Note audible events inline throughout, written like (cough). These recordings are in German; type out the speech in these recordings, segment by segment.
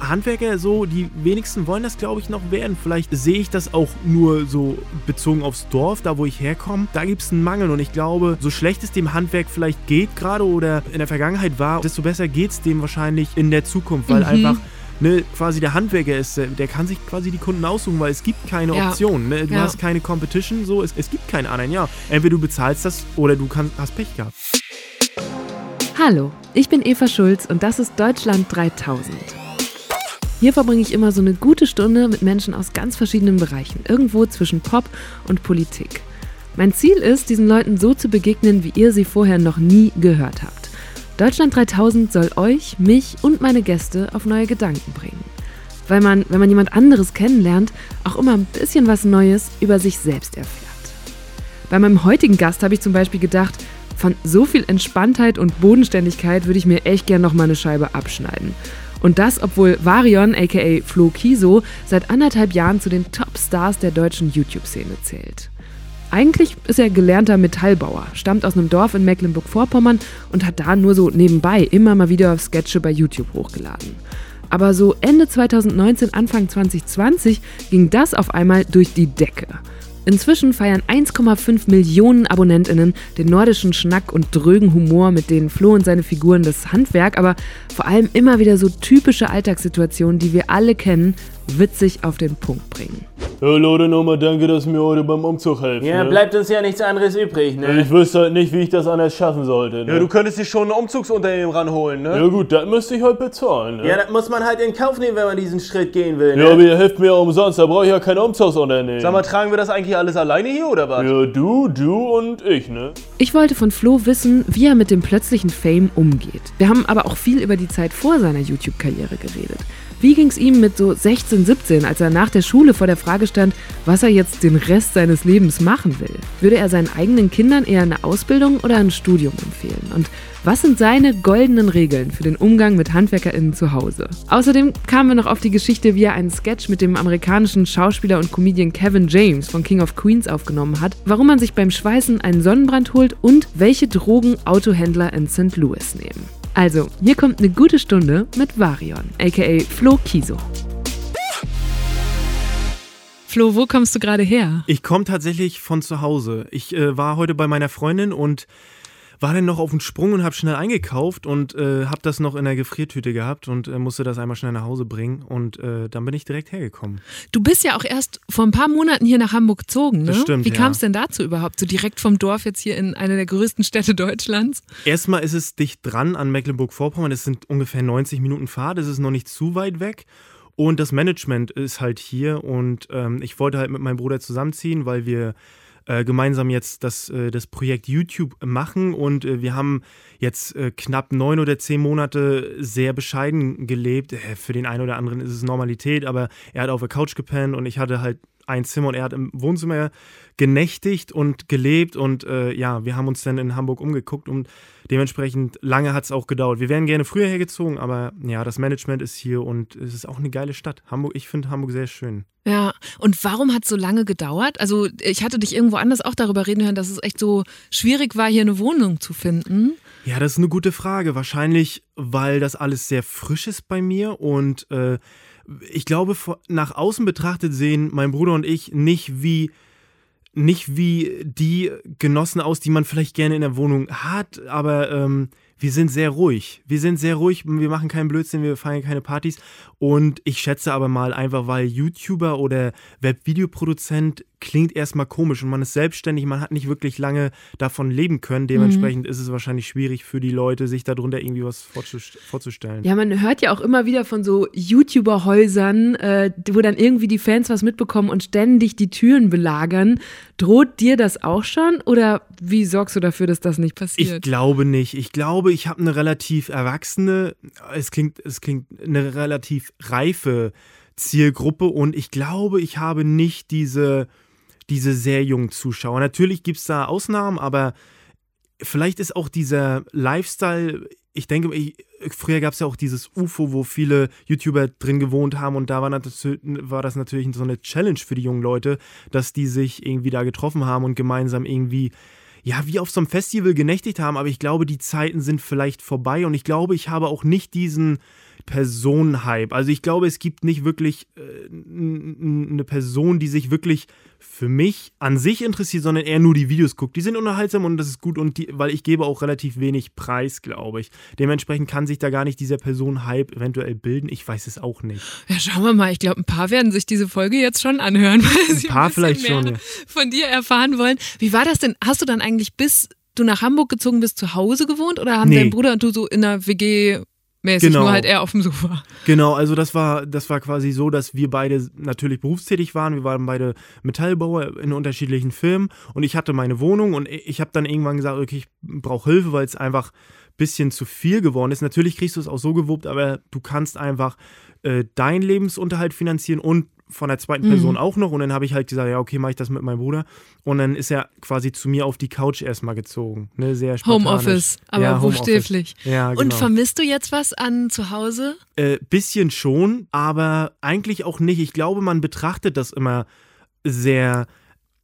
Handwerker so, die wenigsten wollen das, glaube ich, noch werden. Vielleicht sehe ich das auch nur so bezogen aufs Dorf, da wo ich herkomme. Da gibt es einen Mangel und ich glaube, so schlecht es dem Handwerk vielleicht geht gerade oder in der Vergangenheit war, desto besser geht es dem wahrscheinlich in der Zukunft, weil mhm. einfach ne, quasi der Handwerker ist, der kann sich quasi die Kunden aussuchen, weil es gibt keine ja. Option. Ne? Du ja. hast keine Competition, so, es, es gibt keinen anderen, ja. Entweder du bezahlst das oder du kann, hast Pech gehabt. Hallo, ich bin Eva Schulz und das ist Deutschland 3000. Hier verbringe ich immer so eine gute Stunde mit Menschen aus ganz verschiedenen Bereichen, irgendwo zwischen Pop und Politik. Mein Ziel ist, diesen Leuten so zu begegnen, wie ihr sie vorher noch nie gehört habt. Deutschland 3000 soll euch, mich und meine Gäste auf neue Gedanken bringen. Weil man, wenn man jemand anderes kennenlernt, auch immer ein bisschen was Neues über sich selbst erfährt. Bei meinem heutigen Gast habe ich zum Beispiel gedacht, von so viel Entspanntheit und Bodenständigkeit würde ich mir echt gern noch mal eine Scheibe abschneiden. Und das, obwohl Varion, aka Flo Kiso, seit anderthalb Jahren zu den Top-Stars der deutschen YouTube-Szene zählt. Eigentlich ist er gelernter Metallbauer, stammt aus einem Dorf in Mecklenburg-Vorpommern und hat da nur so nebenbei immer mal wieder Sketche bei YouTube hochgeladen. Aber so Ende 2019, Anfang 2020 ging das auf einmal durch die Decke. Inzwischen feiern 1,5 Millionen AbonnentInnen den nordischen Schnack und drögen Humor, mit denen Flo und seine Figuren das Handwerk, aber vor allem immer wieder so typische Alltagssituationen, die wir alle kennen, witzig auf den Punkt bringen. Ja, Leute, nochmal danke, dass mir heute beim Umzug helft. Ja, ne? bleibt uns ja nichts anderes übrig, ne? Ich wüsste halt nicht, wie ich das anders schaffen sollte, ne? Ja, du könntest dich schon ein Umzugsunternehmen ranholen, ne? Ja gut, das müsste ich halt bezahlen, ne? Ja, das muss man halt in Kauf nehmen, wenn man diesen Schritt gehen will, ne? Ja, aber ihr helft mir ja umsonst, da brauche ich ja kein Umzugsunternehmen. Sag mal, tragen wir das eigentlich alles alleine hier, oder was? Ja, du, du und ich, ne? Ich wollte von Flo wissen, wie er mit dem plötzlichen Fame umgeht. Wir haben aber auch viel über die Zeit vor seiner YouTube-Karriere geredet. Wie ging es ihm mit so 16, 17, als er nach der Schule vor der Frage stand, was er jetzt den Rest seines Lebens machen will? Würde er seinen eigenen Kindern eher eine Ausbildung oder ein Studium empfehlen? Und was sind seine goldenen Regeln für den Umgang mit HandwerkerInnen zu Hause? Außerdem kamen wir noch auf die Geschichte, wie er einen Sketch mit dem amerikanischen Schauspieler und Comedian Kevin James von King of Queens aufgenommen hat, warum man sich beim Schweißen einen Sonnenbrand holt und welche Drogen Autohändler in St. Louis nehmen. Also, hier kommt eine gute Stunde mit Varion, aka Flo Kiso. Flo, wo kommst du gerade her? Ich komme tatsächlich von zu Hause. Ich äh, war heute bei meiner Freundin und war dann noch auf dem Sprung und habe schnell eingekauft und äh, habe das noch in der Gefriertüte gehabt und äh, musste das einmal schnell nach Hause bringen und äh, dann bin ich direkt hergekommen. Du bist ja auch erst vor ein paar Monaten hier nach Hamburg gezogen, ne? Das stimmt. Wie kam es denn dazu überhaupt? So direkt vom Dorf jetzt hier in eine der größten Städte Deutschlands? Erstmal ist es dicht dran an Mecklenburg-Vorpommern. Das sind ungefähr 90 Minuten Fahrt. Das ist noch nicht zu weit weg. Und das Management ist halt hier und ähm, ich wollte halt mit meinem Bruder zusammenziehen, weil wir äh, gemeinsam jetzt das, äh, das Projekt YouTube machen und äh, wir haben jetzt äh, knapp neun oder zehn Monate sehr bescheiden gelebt. Äh, für den einen oder anderen ist es Normalität, aber er hat auf der Couch gepennt und ich hatte halt ein Zimmer und er hat im Wohnzimmer genächtigt und gelebt und äh, ja, wir haben uns dann in Hamburg umgeguckt und dementsprechend lange hat es auch gedauert. Wir wären gerne früher hergezogen, aber ja, das Management ist hier und es ist auch eine geile Stadt. Hamburg, ich finde Hamburg sehr schön. Ja, und warum hat es so lange gedauert? Also ich hatte dich irgendwo anders auch darüber reden hören, dass es echt so schwierig war, hier eine Wohnung zu finden. Ja, das ist eine gute Frage. Wahrscheinlich, weil das alles sehr frisch ist bei mir und äh, ich glaube, nach außen betrachtet sehen mein Bruder und ich nicht wie nicht wie die Genossen aus, die man vielleicht gerne in der Wohnung hat, aber ähm, wir sind sehr ruhig. Wir sind sehr ruhig, wir machen keinen Blödsinn, wir feiern keine Partys. Und ich schätze aber mal einfach, weil YouTuber oder Webvideoproduzent klingt erstmal komisch und man ist selbstständig, man hat nicht wirklich lange davon leben können. Dementsprechend mhm. ist es wahrscheinlich schwierig für die Leute, sich darunter irgendwie was vorzustellen. Ja, man hört ja auch immer wieder von so YouTuber-Häusern, äh, wo dann irgendwie die Fans was mitbekommen und ständig die Türen belagern. Droht dir das auch schon oder wie sorgst du dafür, dass das nicht passiert? Ich glaube nicht. Ich glaube, ich habe eine relativ erwachsene, es klingt, es klingt eine relativ reife Zielgruppe und ich glaube, ich habe nicht diese diese sehr jungen Zuschauer. Natürlich gibt es da Ausnahmen, aber vielleicht ist auch dieser Lifestyle, ich denke, ich, früher gab es ja auch dieses UFO, wo viele YouTuber drin gewohnt haben und da war, war, das natürlich so eine Challenge für die jungen Leute, dass die sich irgendwie da getroffen haben und gemeinsam irgendwie, ja, wie auf so einem Festival genächtigt haben. Aber ich glaube, die Zeiten sind vielleicht vorbei und ich glaube, ich habe auch nicht diesen Personenhype. Also ich glaube, es gibt nicht wirklich äh, eine Person, die sich wirklich für mich an sich interessiert, sondern eher nur die Videos guckt. Die sind unterhaltsam und das ist gut und die, weil ich gebe auch relativ wenig Preis, glaube ich. Dementsprechend kann sich da gar nicht dieser Person-Hype eventuell bilden. Ich weiß es auch nicht. Ja, schauen wir mal. Ich glaube, ein paar werden sich diese Folge jetzt schon anhören, (laughs) weil sie ein paar ein vielleicht schon, ja. von dir erfahren wollen. Wie war das denn? Hast du dann eigentlich bis du nach Hamburg gezogen bist, zu Hause gewohnt oder haben Nee. dein Bruder und du so in einer WG mäßig, Genau. nur halt eher auf dem Sofa? Genau, also das war, das war quasi so, dass wir beide natürlich berufstätig waren. Wir waren beide Metallbauer in unterschiedlichen Firmen und ich hatte meine Wohnung und ich habe dann irgendwann gesagt, okay, ich brauche Hilfe, weil es einfach ein bisschen zu viel geworden ist. Natürlich kriegst du es auch so gewuppt, aber du kannst einfach äh, deinen Lebensunterhalt finanzieren und von der zweiten Mhm. Person auch noch. Und dann habe ich halt gesagt, ja, okay, mache ich das mit meinem Bruder. Und dann ist er quasi zu mir auf die Couch erstmal gezogen. Ne, sehr. Homeoffice, aber Ja, buchstäblich. Ja, genau. Und vermisst du jetzt was an zu Hause? Äh, bisschen schon, aber eigentlich auch nicht. Ich glaube, man betrachtet das immer sehr,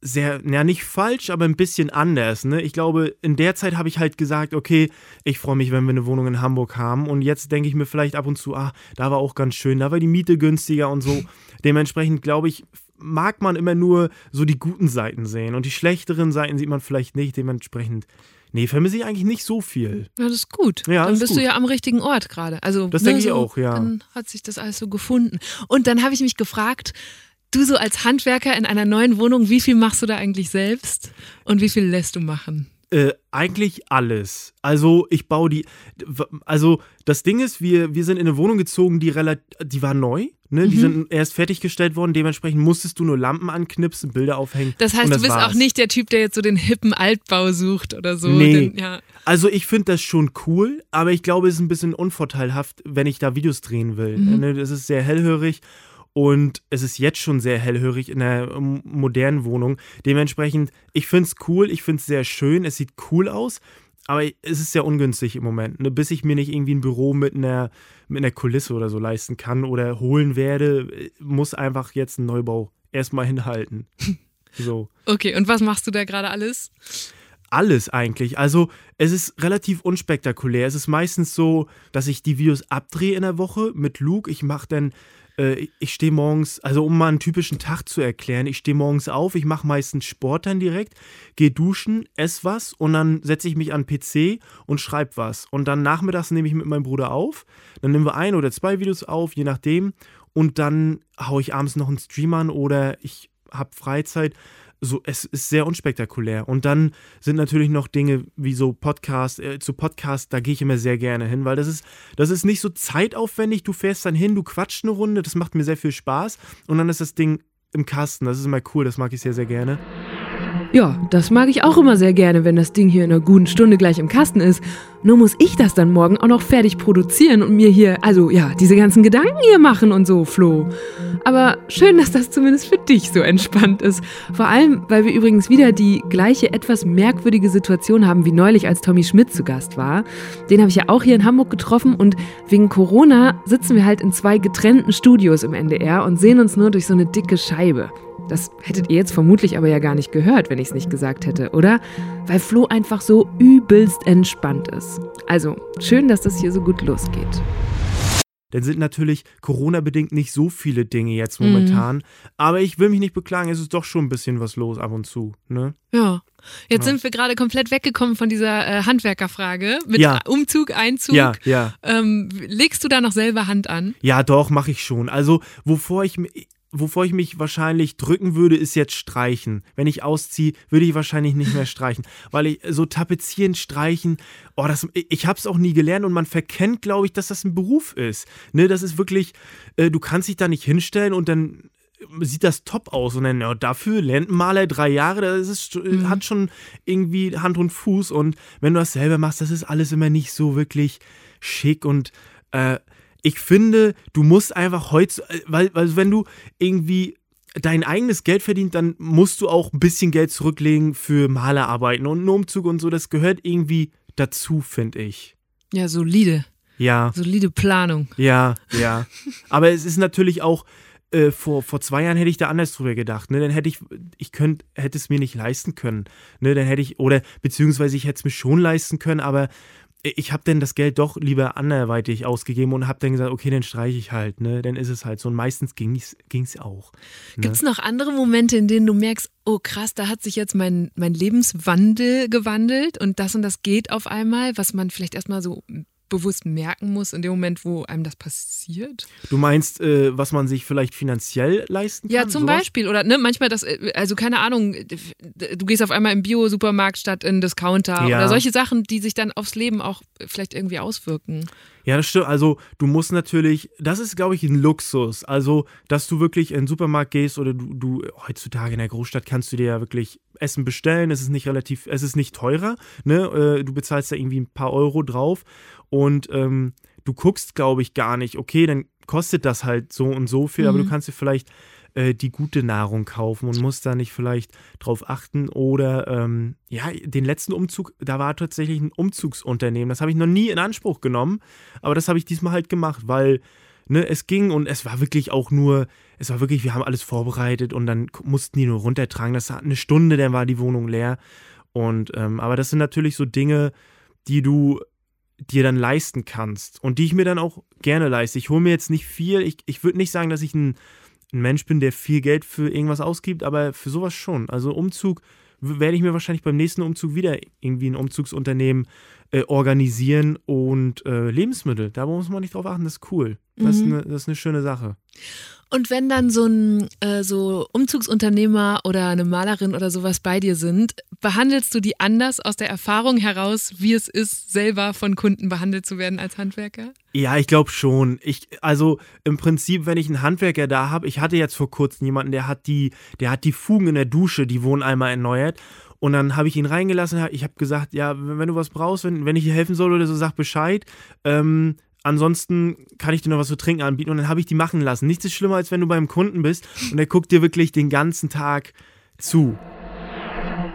sehr, ja, nicht falsch, aber ein bisschen anders. Ne? Ich glaube, in der Zeit habe ich halt gesagt, okay, ich freue mich, wenn wir eine Wohnung in Hamburg haben. Und jetzt denke ich mir vielleicht ab und zu, ah, da war auch ganz schön, da war die Miete günstiger und so. (laughs) Dementsprechend glaube ich, mag man immer nur so die guten Seiten sehen. Und die schlechteren Seiten sieht man vielleicht nicht. Dementsprechend, nee, vermisse ich eigentlich nicht so viel. Ja, das ist gut. Ja, dann ist bist gut. du ja am richtigen Ort gerade. Also, Das ne, denke ich so, auch, ja. Dann hat sich das alles so gefunden. Und dann habe ich mich gefragt, du so als Handwerker in einer neuen Wohnung, wie viel machst du da eigentlich selbst und wie viel lässt du machen? Äh, eigentlich alles. Also ich baue die. Also das Ding ist, wir, wir sind in eine Wohnung gezogen, die relativ, die war neu. Ne? Die Mhm. sind erst fertiggestellt worden. Dementsprechend musstest du nur Lampen anknipsen, Bilder aufhängen. Das heißt, und du bist war's. auch nicht der Typ, der jetzt so den hippen Altbau sucht oder so. Nee. Den, ja. Also ich finde das schon cool, aber ich glaube, es ist ein bisschen unvorteilhaft, wenn ich da Videos drehen will. Mhm. Ne? Das ist sehr hellhörig und es ist jetzt schon sehr hellhörig in einer ähm, modernen Wohnung. Dementsprechend, ich finde es cool, ich finde es sehr schön, es sieht cool aus, aber es ist sehr ungünstig im Moment. Ne? Bis ich mir nicht irgendwie ein Büro mit einer, mit einer Kulisse oder so leisten kann oder holen werde, äh, muss einfach jetzt ein Neubau erstmal hinhalten. (laughs) So Okay, und was machst du da gerade alles? alles eigentlich. Also es ist relativ unspektakulär. Es ist meistens so, dass ich die Videos abdrehe in der Woche mit Luke. Ich mache dann, äh, ich stehe morgens, also um mal einen typischen Tag zu erklären, ich stehe morgens auf, ich mache meistens Sport dann direkt, gehe duschen, esse was und dann setze ich mich an PC und schreibe was. Und dann nachmittags nehme ich mit meinem Bruder auf. Dann nehmen wir ein oder zwei Videos auf, je nachdem. Und dann haue ich abends noch einen Stream an oder ich habe Freizeit so, es ist sehr unspektakulär. Und dann sind natürlich noch Dinge wie so Podcast, äh, zu Podcast, da gehe ich immer sehr gerne hin, weil das ist, das ist nicht so zeitaufwendig. Du fährst dann hin, du quatscht eine Runde, das macht mir sehr viel Spaß. Und dann ist das Ding im Kasten. Das ist immer cool, das mag ich sehr, sehr gerne. Ja, das mag ich auch immer sehr gerne, wenn das Ding hier in einer guten Stunde gleich im Kasten ist. Nur muss ich das dann morgen auch noch fertig produzieren und mir hier, also ja, diese ganzen Gedanken hier machen und so, Flo. Aber schön, dass das zumindest für dich so entspannt ist. Vor allem, weil wir übrigens wieder die gleiche etwas merkwürdige Situation haben wie neulich, als Tommy Schmidt zu Gast war. Den habe ich ja auch hier in Hamburg getroffen und wegen Corona sitzen wir halt in zwei getrennten Studios im NDR und sehen uns nur durch so eine dicke Scheibe. Das hättet ihr jetzt vermutlich aber ja gar nicht gehört, wenn ich es nicht gesagt hätte, oder? Weil Flo einfach so übelst entspannt ist. Also, schön, dass das hier so gut losgeht. Dann sind natürlich Corona-bedingt nicht so viele Dinge jetzt momentan. Aber ich will mich nicht beklagen, es ist doch schon ein bisschen was los ab und zu. Ne? Ja. Jetzt Ja. sind wir gerade komplett weggekommen von dieser äh, Handwerkerfrage mit Ja. Umzug, Einzug. Ja, ja. Ähm, legst du da noch selber Hand an? Ja, doch, mache ich schon. Also, wovor ich, mi- wovor ich mich wahrscheinlich drücken würde, ist jetzt streichen. Wenn ich ausziehe, würde ich wahrscheinlich nicht mehr streichen. Weil ich so tapezieren, streichen, oh, das, ich habe es auch nie gelernt und man verkennt, glaube ich, dass das ein Beruf ist. Ne, das ist wirklich, äh, du kannst dich da nicht hinstellen und dann sieht das top aus und dann ja, dafür lernt ein Maler drei Jahre, das ist, hat schon irgendwie Hand und Fuß und wenn du das selber machst, das ist alles immer nicht so wirklich schick und äh, ich finde, du musst einfach heute, weil, weil wenn du irgendwie dein eigenes Geld verdient, dann musst du auch ein bisschen Geld zurücklegen für Malerarbeiten und einen Umzug und so, das gehört irgendwie dazu, finde ich. Ja, solide. Ja. Solide Planung. Ja, ja. Aber es ist natürlich auch, äh, vor, vor zwei Jahren hätte ich da anders drüber gedacht. Ne? Dann hätte ich, ich könnt, hätte es mir nicht leisten können. Ne? Dann hätte ich, oder beziehungsweise ich hätte es mir schon leisten können, aber ich habe dann das Geld doch lieber anderweitig ausgegeben und habe dann gesagt, okay, dann streiche ich halt, ne? Dann ist es halt so. Und meistens ging es auch. Ne? Gibt es noch andere Momente, in denen du merkst, oh krass, da hat sich jetzt mein, mein Lebenswandel gewandelt und das und das geht auf einmal, was man vielleicht erstmal so bewusst merken muss in dem Moment, wo einem das passiert? Du meinst, äh, was man sich vielleicht finanziell leisten kann? Ja, zum sowas? Beispiel. Oder ne, manchmal das, äh, also keine Ahnung, du gehst auf einmal im Bio-Supermarkt statt in Discounter ja. oder solche Sachen, die sich dann aufs Leben auch vielleicht irgendwie auswirken. Ja, das stimmt. Also du musst natürlich, das ist, glaube ich, ein Luxus. Also, dass du wirklich in den Supermarkt gehst oder du, du heutzutage in der Großstadt kannst du dir ja wirklich Essen bestellen. Es ist nicht relativ, es ist nicht teurer. Ne? Äh, du bezahlst da irgendwie ein paar Euro drauf und ähm, du guckst, glaube ich, gar nicht, okay, dann kostet das halt so und so viel, mhm. aber du mhm. kannst dir vielleicht äh, die gute Nahrung kaufen und musst da nicht vielleicht drauf achten. Oder ähm, ja, den letzten Umzug, da war tatsächlich ein Umzugsunternehmen. Das habe ich noch nie in Anspruch genommen, aber das habe ich diesmal halt gemacht, weil ne, es ging und es war wirklich auch nur, es war wirklich, wir haben alles vorbereitet und dann mussten die nur runtertragen. Das hat eine Stunde, dann war die Wohnung leer. Und ähm, aber das sind natürlich so Dinge, die du dir dann leisten kannst und die ich mir dann auch gerne leiste. Ich hole mir jetzt nicht viel. Ich, ich würde nicht sagen, dass ich ein, ein Mensch bin, der viel Geld für irgendwas ausgibt, aber für sowas schon. Also Umzug werde ich mir wahrscheinlich beim nächsten Umzug wieder irgendwie ein Umzugsunternehmen äh, organisieren und äh, Lebensmittel. Da muss man nicht drauf achten, das ist cool. Das, mhm. ist, eine, das ist eine schöne Sache. Und wenn dann so ein äh, so Umzugsunternehmer oder eine Malerin oder sowas bei dir sind, behandelst du die anders aus der Erfahrung heraus, wie es ist, selber von Kunden behandelt zu werden als Handwerker? Ja, ich glaube schon. Ich, also im Prinzip, wenn ich einen Handwerker da habe, ich hatte jetzt vor kurzem jemanden, der hat die, der hat die Fugen in der Dusche, die wurden einmal erneuert. Und dann habe ich ihn reingelassen. Ich habe gesagt, ja, wenn du was brauchst, wenn, wenn ich dir helfen soll oder so, sag Bescheid. Ähm, ansonsten kann ich dir noch was zu trinken anbieten und dann habe ich die machen lassen. Nichts ist schlimmer, als wenn du beim Kunden bist und er guckt dir wirklich den ganzen Tag zu.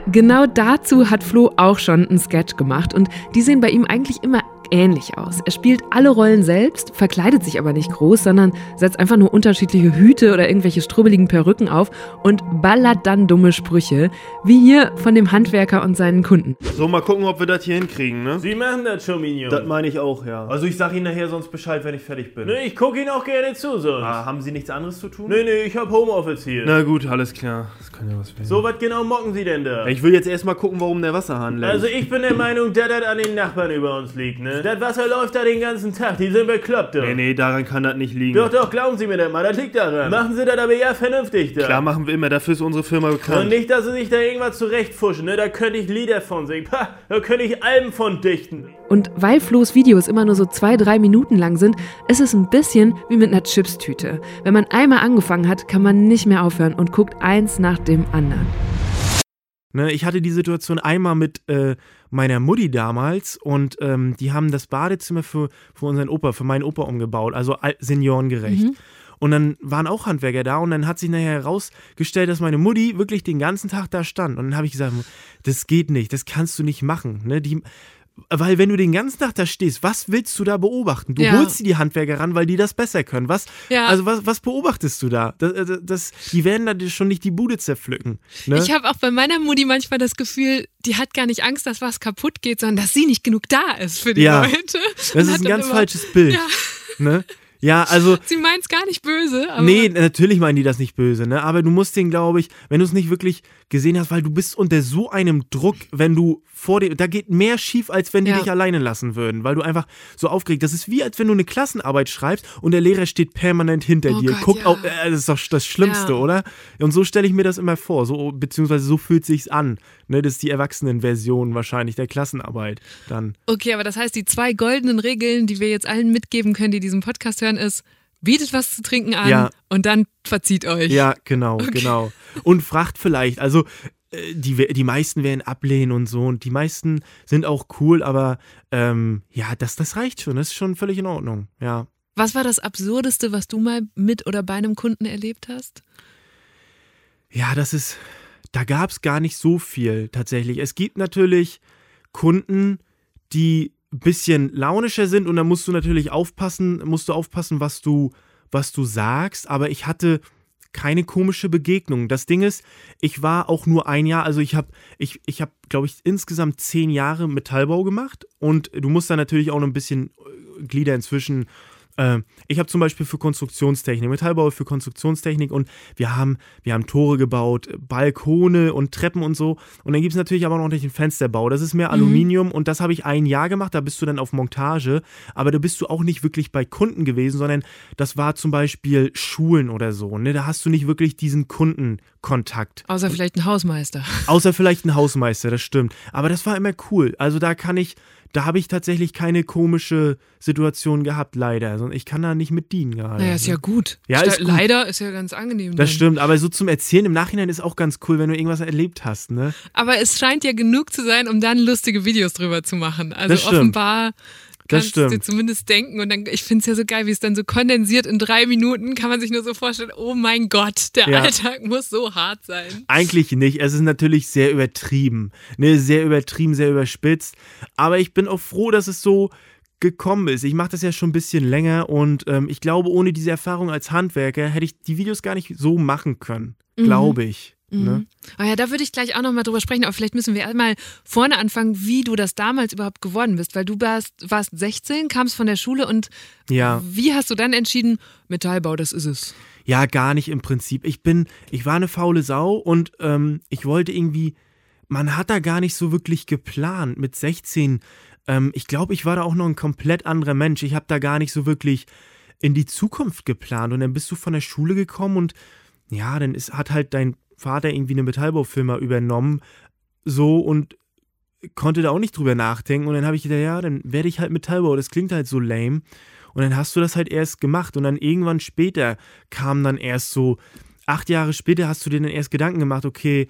Genau dazu hat Flo auch schon einen Sketch gemacht und die sehen bei ihm eigentlich immer ähnlich aus. Er spielt alle Rollen selbst, verkleidet sich aber nicht groß, sondern setzt einfach nur unterschiedliche Hüte oder irgendwelche strubbeligen Perücken auf und ballert dann dumme Sprüche, wie hier von dem Handwerker und seinen Kunden. So, mal gucken, ob wir das hier hinkriegen, ne? Sie machen das schon, Minion. Das meine ich auch, ja. Also ich sag Ihnen nachher sonst Bescheid, wenn ich fertig bin. Nee, ich gucke Ihnen auch gerne zu sonst. Ah, haben Sie nichts anderes zu tun? Nee, nee, ich hab Homeoffice hier. Na gut, alles klar. Das kann ja was werden. So, was genau mocken Sie denn da? Ich will jetzt erstmal gucken, warum der Wasserhahn läuft. Also ich bin der Meinung, dass das an den Nachbarn über uns liegt, ne? Das Wasser läuft da den ganzen Tag, die sind bekloppt, doch. Nee, nee, daran kann das nicht liegen. Doch, doch, glauben Sie mir das mal, das liegt daran. Machen Sie das aber ja vernünftig, da. Klar machen wir immer, dafür ist unsere Firma bekannt. Und nicht, dass Sie sich da irgendwas zurechtfuschen, ne? Da könnte ich Lieder von singen. Pah, da könnte ich Alben von dichten. Und weil Flo's Videos immer nur so zwei, drei Minuten lang sind, ist es ein bisschen wie mit einer Chipstüte. Wenn man einmal angefangen hat, kann man nicht mehr aufhören und guckt eins nach dem anderen. Ne, ich hatte die Situation einmal mit äh, meiner Mutti damals und ähm, die haben das Badezimmer für, für unseren Opa, für meinen Opa umgebaut, also seniorengerecht. Mhm. Und dann waren auch Handwerker da und dann hat sich nachher herausgestellt, dass meine Mutti wirklich den ganzen Tag da stand. Und dann habe ich gesagt, das geht nicht, das kannst du nicht machen. Ne? Die, weil wenn du den ganzen Tag da stehst, was willst du da beobachten? Du ja. holst dir die Handwerker ran, weil die das besser können. Was, ja. Also was, was beobachtest du da? Das, das, die werden da schon nicht die Bude zerpflücken. Ne? Ich habe auch bei meiner Mutti manchmal das Gefühl, die hat gar nicht Angst, dass was kaputt geht, sondern dass sie nicht genug da ist für die ja. Leute. Das ist ein ganz immer, falsches Bild. Ja. Ne? Ja, also. (laughs) Sie meint es gar nicht böse. Aber nee, natürlich meinen die das nicht böse, ne? Aber du musst den, glaube ich, wenn du es nicht wirklich gesehen hast, weil du bist unter so einem Druck, wenn du vor dir, da geht mehr schief, als wenn die ja. dich alleine lassen würden, weil du einfach so aufgeregt. Das ist wie, als wenn du eine Klassenarbeit schreibst und der Lehrer steht permanent hinter oh dir. Gott, Guck ja. auf, äh, das ist doch das Schlimmste, ja. oder? Und so stelle ich mir das immer vor, so, beziehungsweise so fühlt sich's an. Ne, das ist die Erwachsenenversion wahrscheinlich der Klassenarbeit dann. Okay, aber das heißt, die zwei goldenen Regeln, die wir jetzt allen mitgeben können, die diesen Podcast hören, ist, bietet was zu trinken an ja. und dann verzieht euch. Ja, genau, okay. genau. Und fragt vielleicht, also die, die meisten werden ablehnen und so und die meisten sind auch cool, aber ähm, ja, das, das reicht schon, das ist schon völlig in Ordnung, ja. Was war das Absurdeste, was du mal mit oder bei einem Kunden erlebt hast? Ja, das ist, da gab es gar nicht so viel tatsächlich. Es gibt natürlich Kunden, die ein bisschen launischer sind und da musst du natürlich aufpassen, musst du aufpassen, was du, was du sagst. Aber ich hatte keine komische Begegnung. Das Ding ist, ich war auch nur ein Jahr, also ich habe, ich, ich habe, glaube ich, insgesamt zehn Jahre Metallbau gemacht und du musst da natürlich auch noch ein bisschen äh, Glieder inzwischen ich habe zum Beispiel für Konstruktionstechnik, Metallbau für Konstruktionstechnik und wir haben, wir haben Tore gebaut, Balkone und Treppen und so. Und dann gibt es natürlich aber noch den Fensterbau. Das ist mehr mhm. Aluminium mhm. und das habe ich ein Jahr gemacht. Da bist du dann auf Montage, aber da bist du auch nicht wirklich bei Kunden gewesen, sondern das war zum Beispiel Schulen oder so. Ne? Da hast du nicht wirklich diesen Kundenkontakt. Außer vielleicht ein Hausmeister. Außer vielleicht ein Hausmeister, das stimmt. Aber das war immer cool. Also da kann ich da habe ich tatsächlich keine komische Situation gehabt, leider. Also ich kann da nicht mit dienen gerade. Naja, ist ja gut. Ja, ist gut. Leider ist ja ganz angenehm. Das dann. stimmt, aber so zum Erzählen im Nachhinein ist auch ganz cool, wenn du irgendwas erlebt hast, ne? Aber es scheint ja genug zu sein, um dann lustige Videos drüber zu machen. Also offenbar kannst du dir zumindest denken. Und dann, ich finde es ja so geil, wie es dann so kondensiert in drei Minuten kann man sich nur so vorstellen, oh mein Gott, der ja. Alltag muss so hart sein. Eigentlich nicht. Es ist natürlich sehr übertrieben. Ne, sehr übertrieben, sehr überspitzt. Aber ich bin auch froh, dass es so gekommen ist. Ich mache das ja schon ein bisschen länger und ähm, ich glaube, ohne diese Erfahrung als Handwerker hätte ich die Videos gar nicht so machen können. Mhm. Glaube ich. Mhm. Ne? Oh ja, da würde ich gleich auch nochmal drüber sprechen, aber vielleicht müssen wir erstmal vorne anfangen, wie du das damals überhaupt geworden bist, weil du warst, warst 16, kamst von der Schule und ja. wie hast du dann entschieden, Metallbau, das ist es? Ja, gar nicht im Prinzip. Ich bin, ich war eine faule Sau und ähm, ich wollte irgendwie, man hat da gar nicht so wirklich geplant mit 16. Ähm, ich glaube, ich war da auch noch ein komplett anderer Mensch. Ich habe da gar nicht so wirklich in die Zukunft geplant und dann bist du von der Schule gekommen und ja, dann ist, hat halt dein Vater irgendwie eine Metallbaufirma übernommen, so und konnte da auch nicht drüber nachdenken. Und dann habe ich gedacht, ja, dann werde ich halt Metallbau. Das klingt halt so lame. Und dann hast du das halt erst gemacht. Und dann irgendwann später kam dann erst so, acht Jahre später hast du dir dann erst Gedanken gemacht, okay,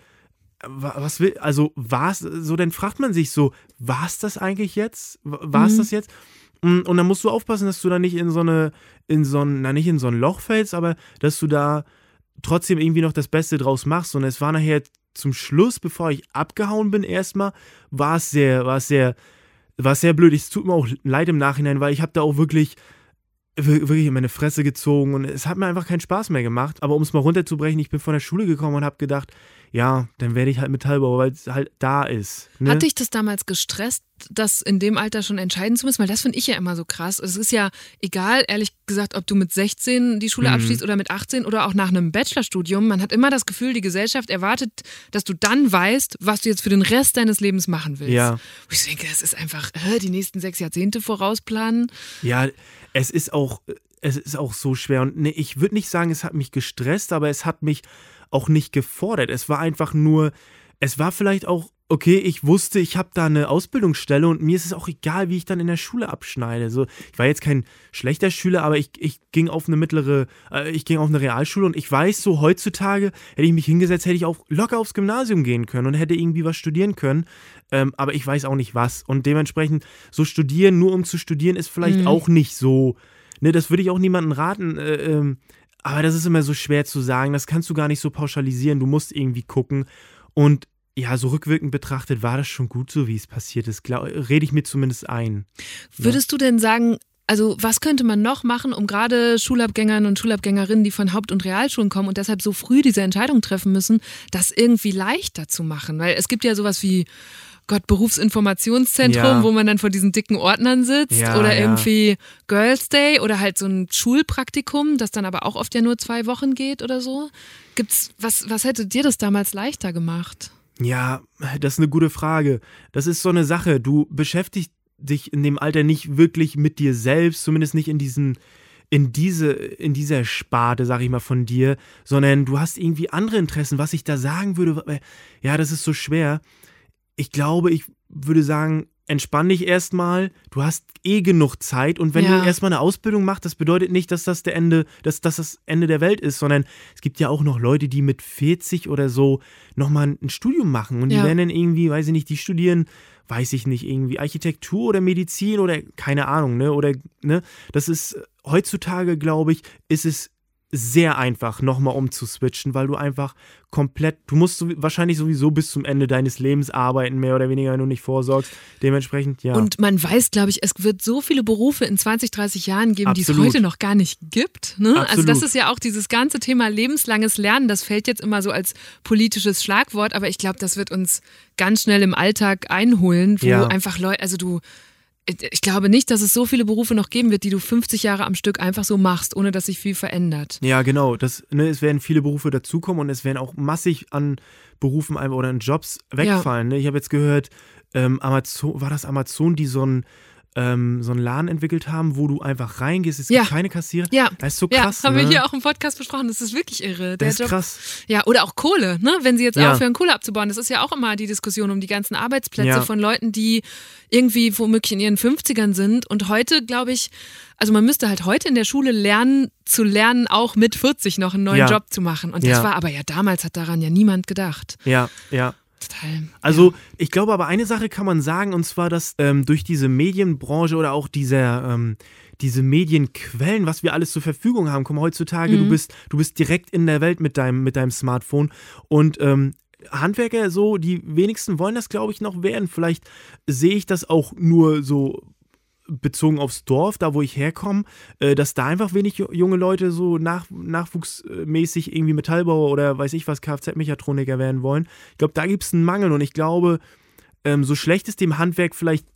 was will, also war es, so dann fragt man sich so, war es das eigentlich jetzt? War es mhm. das jetzt? Und dann musst du aufpassen, dass du da nicht in so eine, in so ein, na nicht in so ein Loch fällst, aber dass du da trotzdem irgendwie noch das Beste draus machst. Und es war nachher zum Schluss, bevor ich abgehauen bin, erstmal, war es sehr, war es sehr, war es sehr blöd. Es tut mir auch leid im Nachhinein, weil ich habe da auch wirklich wirklich in meine Fresse gezogen und es hat mir einfach keinen Spaß mehr gemacht. Aber um es mal runterzubrechen, ich bin von der Schule gekommen und habe gedacht, ja, dann werde ich halt Metallbauer, weil es halt da ist. Ne? Hat dich das damals gestresst, das in dem Alter schon entscheiden zu müssen? Weil das finde ich ja immer so krass. Es ist ja egal, ehrlich gesagt, ob du mit 16 die Schule mhm. abschließt oder mit 18 oder auch nach einem Bachelorstudium. Man hat immer das Gefühl, die Gesellschaft erwartet, dass du dann weißt, was du jetzt für den Rest deines Lebens machen willst. Ja. Und ich denke, das ist einfach äh, die nächsten sechs Jahrzehnte vorausplanen. Ja, es ist auch, es ist auch so schwer. Und nee, ich würde nicht sagen, es hat mich gestresst, aber es hat mich auch nicht gefordert. Es war einfach nur, es war vielleicht auch, okay, ich wusste, ich habe da eine Ausbildungsstelle und mir ist es auch egal, wie ich dann in der Schule abschneide. So, ich war jetzt kein schlechter Schüler, aber ich, ich ging auf eine mittlere, äh, ich ging auf eine Realschule und ich weiß so, heutzutage hätte ich mich hingesetzt, hätte ich auch locker aufs Gymnasium gehen können und hätte irgendwie was studieren können. Ähm, aber ich weiß auch nicht was. Und dementsprechend, so studieren, nur um zu studieren, ist vielleicht mhm. auch nicht so. Ne, das würde ich auch niemandem raten. Äh, ähm, aber das ist immer so schwer zu sagen. Das kannst du gar nicht so pauschalisieren. Du musst irgendwie gucken. Und ja, so rückwirkend betrachtet war das schon gut so, wie es passiert ist. Glaub, rede ich mir zumindest ein. Würdest ja. du denn sagen, also was könnte man noch machen, um gerade Schulabgängern und Schulabgängerinnen, die von Haupt- und Realschulen kommen und deshalb so früh diese Entscheidung treffen müssen, das irgendwie leichter zu machen? Weil es gibt ja sowas wie Gott, Berufsinformationszentrum, ja. wo man dann vor diesen dicken Ordnern sitzt ja, oder irgendwie Girls Day oder halt so ein Schulpraktikum, das dann aber auch oft ja nur zwei Wochen geht oder so. Gibt's, was, was hätte dir das damals leichter gemacht? Ja, das ist eine gute Frage. Das ist so eine Sache. Du beschäftigst dich in dem Alter nicht wirklich mit dir selbst, zumindest nicht in diesen in diese in dieser Sparte, sag ich mal von dir, sondern du hast irgendwie andere Interessen, was ich da sagen würde, ja, das ist so schwer ich glaube, ich würde sagen, entspann dich erstmal. Du hast eh genug Zeit und wenn ja. du erstmal eine Ausbildung machst, das bedeutet nicht, dass das der Ende, dass, dass das Ende der Welt ist, sondern es gibt ja auch noch Leute, die mit 40 oder so nochmal ein Studium machen und ja. die werden dann irgendwie, weiß ich nicht, die studieren, weiß ich nicht, irgendwie Architektur oder Medizin oder keine Ahnung, ne? Oder, ne? Das ist heutzutage, glaube ich, ist es sehr einfach, nochmal umzuswitchen, weil du einfach komplett, du musst so, wahrscheinlich sowieso bis zum Ende deines Lebens arbeiten, mehr oder weniger, wenn du nicht vorsorgst. Dementsprechend, ja. Und man weiß, glaube ich, es wird so viele Berufe in 20, 30 Jahren geben, die es Absolut. heute noch gar nicht gibt. Ne? Also Absolut. das ist ja auch dieses ganze Thema lebenslanges Lernen, das fällt jetzt immer so als politisches Schlagwort, aber ich glaube, das wird uns ganz schnell im Alltag einholen, wo Ja. einfach Leute, also du, ich glaube nicht, dass es so viele Berufe noch geben wird, die du 50 Jahre am Stück einfach so machst, ohne dass sich viel verändert. Ja, genau. Das, ne, es werden viele Berufe dazukommen und es werden auch massig an Berufen oder an Jobs wegfallen. Ne? Ich habe jetzt gehört, ähm, Amazon, war das Amazon, die so ein ähm, so einen Laden entwickelt haben, wo du einfach reingehst, es Ja. gibt keine Kassierer. Ja. Das ist so Ja, krass. haben ne? wir hier auch im Podcast besprochen. Das ist wirklich irre. Der das ist Job- krass. Ja, oder auch Kohle, ne? Wenn sie jetzt Ja. aufhören, Kohle abzubauen. Das ist ja auch immer die Diskussion um die ganzen Arbeitsplätze Ja. von Leuten, die irgendwie womöglich in ihren 50ern sind. Und heute, glaube ich, also man müsste halt heute in der Schule lernen, zu lernen, auch mit 40 noch einen neuen Ja. Job zu machen. Und das Ja. war aber ja damals hat daran ja niemand gedacht. Ja, ja. Total. Also ich glaube aber eine Sache kann man sagen und zwar, dass ähm, durch diese Medienbranche oder auch dieser ähm, diese Medienquellen, was wir alles zur Verfügung haben, komm heutzutage, Mhm. du bist du bist direkt in der Welt mit deinem mit deinem Smartphone und ähm, Handwerker so, die wenigsten wollen das, glaube ich, noch werden. Vielleicht sehe ich das auch nur so bezogen aufs Dorf, da wo ich herkomme, äh, dass da einfach wenig ju- junge Leute so nach, nachwuchsmäßig irgendwie Metallbauer oder weiß ich was, Kfz-Mechatroniker werden wollen. Ich glaube, da gibt es einen Mangel und ich glaube, ähm, so schlecht es dem Handwerk vielleicht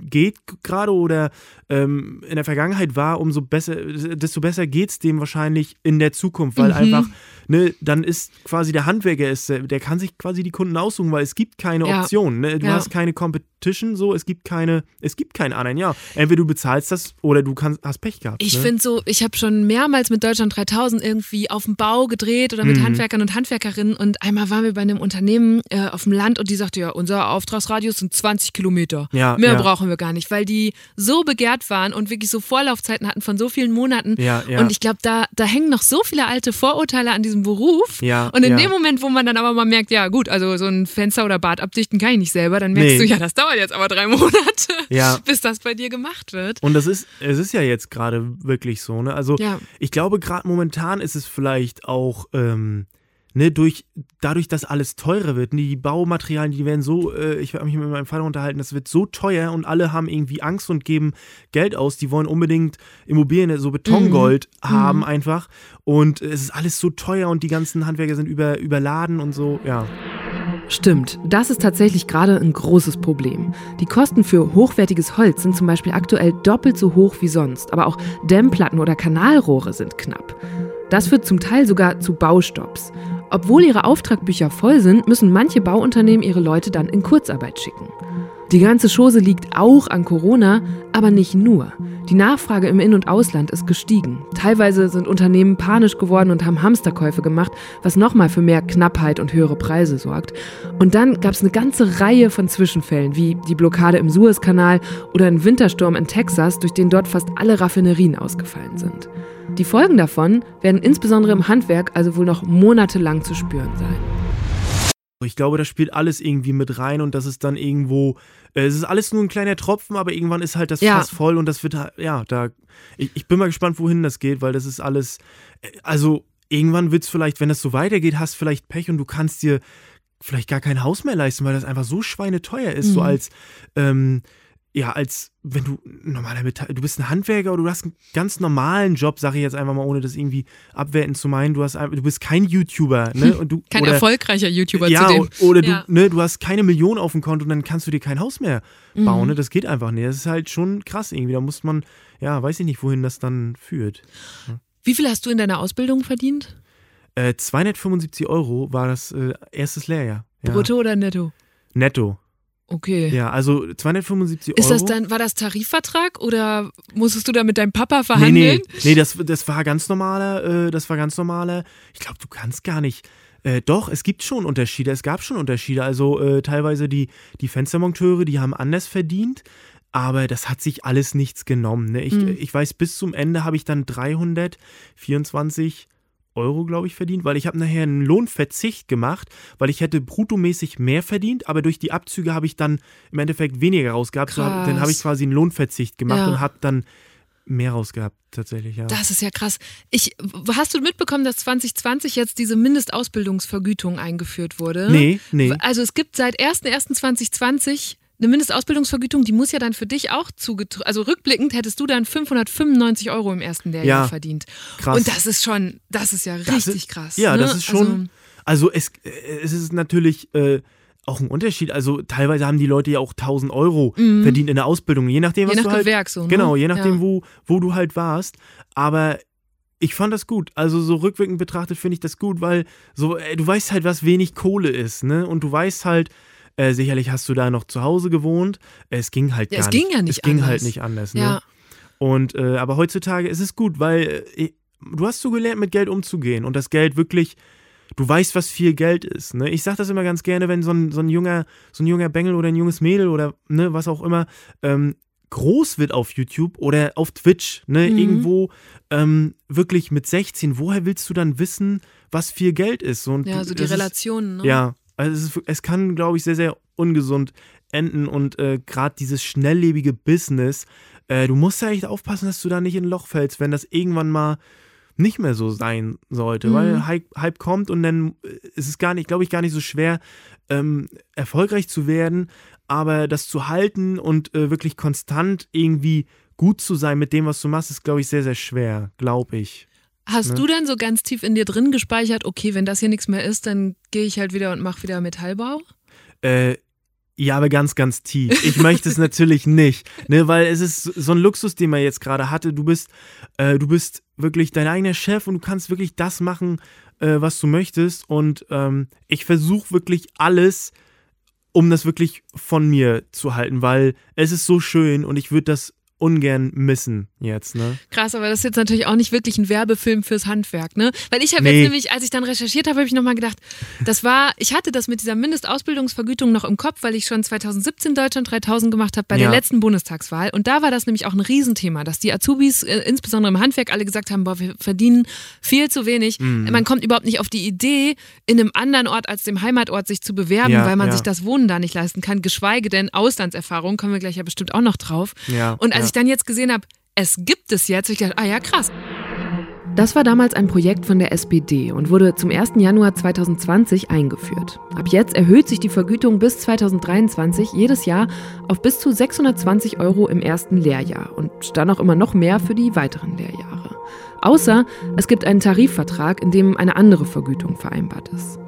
geht gerade oder ähm, in der Vergangenheit war, umso besser, desto besser geht es dem wahrscheinlich in der Zukunft, weil Mhm. einfach, ne, dann ist quasi der Handwerker ist, der der kann sich quasi die Kunden aussuchen, weil es gibt keine Ja. Option. Ne? Du Ja. hast keine Competition, so, es gibt keine, es gibt keinen anderen, ja. Entweder du bezahlst das oder du kannst, hast Pech gehabt. Ich ne? finde so, ich habe schon mehrmals mit Deutschland 3000 irgendwie auf dem Bau gedreht oder mit Mhm. Handwerkern und Handwerkerinnen und einmal waren wir bei einem Unternehmen äh, auf dem Land und die sagte, ja, unser Auftragsradius sind 20 Kilometer. Ja, Mehr ja. brauchen wir gar nicht, weil die so begehrt waren und wirklich so Vorlaufzeiten hatten von so vielen Monaten. Ja, ja. Und ich glaube, da, da hängen noch so viele alte Vorurteile an diesem Beruf. Ja, und in ja. dem Moment, wo man dann aber mal merkt, ja gut, also so ein Fenster oder Bad abdichten kann ich nicht selber, dann merkst Nee. du, ja, das dauert jetzt aber drei (laughs) Monate, Ja. bis das bei dir gemacht wird. Und das ist, es ist ja jetzt gerade wirklich so, ne? Also Ja. ich glaube, gerade momentan ist es vielleicht auch, ähm, ne, durch, dadurch, dass alles teurer wird, ne, die Baumaterialien, die werden so, äh, ich habe mich mit meinem Vater unterhalten, das wird so teuer und alle haben irgendwie Angst und geben Geld aus, die wollen unbedingt Immobilien, so Betongold haben einfach und es ist alles so teuer und die ganzen Handwerker sind über, überladen und so, ja. Stimmt, das ist tatsächlich gerade ein großes Problem. Die Kosten für hochwertiges Holz sind zum Beispiel aktuell doppelt so hoch wie sonst, aber auch Dämmplatten oder Kanalrohre sind knapp. Das führt zum Teil sogar zu Baustopps. Obwohl ihre Auftragbücher voll sind, müssen manche Bauunternehmen ihre Leute dann in Kurzarbeit schicken. Die ganze Chose liegt auch an Corona, aber nicht nur. Die Nachfrage im In- und Ausland ist gestiegen. Teilweise sind Unternehmen panisch geworden und haben Hamsterkäufe gemacht, was nochmal für mehr Knappheit und höhere Preise sorgt. Und dann gab es eine ganze Reihe von Zwischenfällen, wie die Blockade im Suezkanal oder ein Wintersturm in Texas, durch den dort fast alle Raffinerien ausgefallen sind. Die Folgen davon werden insbesondere im Handwerk also wohl noch monatelang zu spüren sein. Ich glaube, das spielt alles irgendwie mit rein und das ist dann irgendwo, äh, es ist alles nur ein kleiner Tropfen, aber irgendwann ist halt das Ja. Fass voll und das wird, halt- ja, da, ich, ich bin mal gespannt, wohin das geht, weil das ist alles, äh, also irgendwann wird es vielleicht, wenn das so weitergeht, hast vielleicht Pech und du kannst dir vielleicht gar kein Haus mehr leisten, weil das einfach so schweineteuer ist, so Mhm. als, ähm, ja, als wenn du normaler Metall, du bist ein Handwerker oder du hast einen ganz normalen Job, sage ich jetzt einfach mal, ohne das irgendwie abwertend zu meinen, du hast, du bist kein YouTuber, ne? (laughs) Und du, Kein oder, erfolgreicher YouTuber ja, zudem. oder du, Ja. ne, du hast keine Million auf dem Konto und dann kannst du dir kein Haus mehr bauen. Mhm. Ne? Das geht einfach nicht. Das ist halt schon krass irgendwie. Da muss man, ja, weiß ich nicht, wohin das dann führt. Wie viel hast du in deiner Ausbildung verdient? Äh, 275 Euro war das äh, erstes Lehrjahr. Ja. Brutto oder netto? Netto. Okay. Ja, also 275 Ist Euro. das dann, war das Tarifvertrag oder musstest du da mit deinem Papa Nee, verhandeln? nee, nee das, das war ganz normaler, äh, das war ganz normaler. Ich glaube, du kannst gar nicht. Äh, doch, es gibt schon Unterschiede. Es gab schon Unterschiede. Also äh, teilweise die, die Fenstermonteure, die haben anders verdient, aber das hat sich alles nichts genommen. Ne? Ich, Mhm. ich weiß, bis zum Ende habe ich dann 324 Euro, glaube ich, verdient, weil ich habe nachher einen Lohnverzicht gemacht, weil ich hätte bruttomäßig mehr verdient, aber durch die Abzüge habe ich dann im Endeffekt weniger rausgehabt. So, dann habe ich quasi einen Lohnverzicht gemacht Ja. und habe dann mehr rausgehabt, tatsächlich, ja. Das ist ja krass. Ich, hast du mitbekommen, dass 2020 jetzt diese Mindestausbildungsvergütung eingeführt wurde? Nee, nee. Also es gibt seit 01.01.2020 eine Mindestausbildungsvergütung, die muss ja dann für dich auch zugetragen. Also rückblickend hättest du dann 595 Euro im ersten Lehrjahr Ja, verdient. krass. Und das ist schon, das ist ja richtig ist- krass. Ja, ne? das ist schon. Also, es, äh, es ist natürlich äh, auch ein Unterschied. Also teilweise haben die Leute ja auch 1000 Euro verdient in der Ausbildung, je nachdem, was Mhm. Je nach du halt. Gewerk so. Ne? Genau, je nachdem, ja. wo, wo du halt warst. Aber ich fand das gut. Also so rückwirkend betrachtet finde ich das gut, weil so, äh, du weißt halt, was wenig Kohle ist, ne? Und du weißt halt, äh, sicherlich hast du da noch zu Hause gewohnt. Es ging halt Ja, gar es nicht. ging ja nicht Es ging anders. halt nicht anders, ne? Ja. Und äh, aber heutzutage ist es gut, weil äh, du hast so gelernt, mit Geld umzugehen und das Geld wirklich, du weißt, was viel Geld ist. Ne? Ich sag das immer ganz gerne, wenn so ein, so ein junger, so ein junger Bengel oder ein junges Mädel oder ne, was auch immer ähm, groß wird auf YouTube oder auf Twitch, ne, Mhm. irgendwo ähm, wirklich mit 16, woher willst du dann wissen, was viel Geld ist? So, und ja, so die das ist- Relationen. Ne? ja, also es, ist, es kann, glaube ich, sehr, sehr ungesund enden und äh, gerade dieses schnelllebige Business, äh, du musst ja echt aufpassen, dass du da nicht in ein Loch fällst, wenn das irgendwann mal nicht mehr so sein sollte, Mhm. weil Hype, Hype kommt und dann äh, ist es gar nicht, glaube ich, gar nicht so schwer, ähm, erfolgreich zu werden, aber das zu halten und äh, wirklich konstant irgendwie gut zu sein mit dem, was du machst, ist, glaube ich, sehr, sehr schwer, glaube ich. Hast Ne? du denn so ganz tief in dir drin gespeichert, okay, wenn das hier nichts mehr ist, dann gehe ich halt wieder und mache wieder Metallbau? Äh, ja, aber ganz, ganz tief. Ich möchte es (laughs) natürlich nicht, ne, weil es ist so ein Luxus, den man jetzt gerade hatte. Du bist, äh, du bist wirklich dein eigener Chef und du kannst wirklich das machen, äh, was du möchtest. Und ähm, ich versuche wirklich alles, um das wirklich von mir zu halten, weil es ist so schön und ich würde das ungern missen jetzt, ne? Krass, aber das ist jetzt natürlich auch nicht wirklich ein Werbefilm fürs Handwerk, ne? Weil ich habe Nee. jetzt nämlich, als ich dann recherchiert habe, habe ich nochmal gedacht, das war, ich hatte das mit dieser Mindestausbildungsvergütung noch im Kopf, weil ich schon 2017 Deutschland 3000 gemacht habe bei Ja. der letzten Bundestagswahl. Und da war das nämlich auch ein Riesenthema, dass die Azubis, äh, insbesondere im Handwerk, alle gesagt haben, boah, wir verdienen viel zu wenig. Mhm. Man kommt überhaupt nicht auf die Idee, in einem anderen Ort als dem Heimatort sich zu bewerben, Ja, weil man ja. sich das Wohnen da nicht leisten kann, geschweige denn Auslandserfahrung, kommen wir gleich ja bestimmt auch noch drauf. Ja, Und als. Ich dann jetzt gesehen habe, es gibt es jetzt, ich gedacht, ah ja, krass. Das war damals ein Projekt von der SPD und wurde zum 1. Januar 2020 eingeführt. Ab jetzt erhöht sich die Vergütung bis 2023 jedes Jahr auf bis zu 620 Euro im ersten Lehrjahr und dann auch immer noch mehr für die weiteren Lehrjahre. Außer es gibt einen Tarifvertrag, in dem eine andere Vergütung vereinbart ist.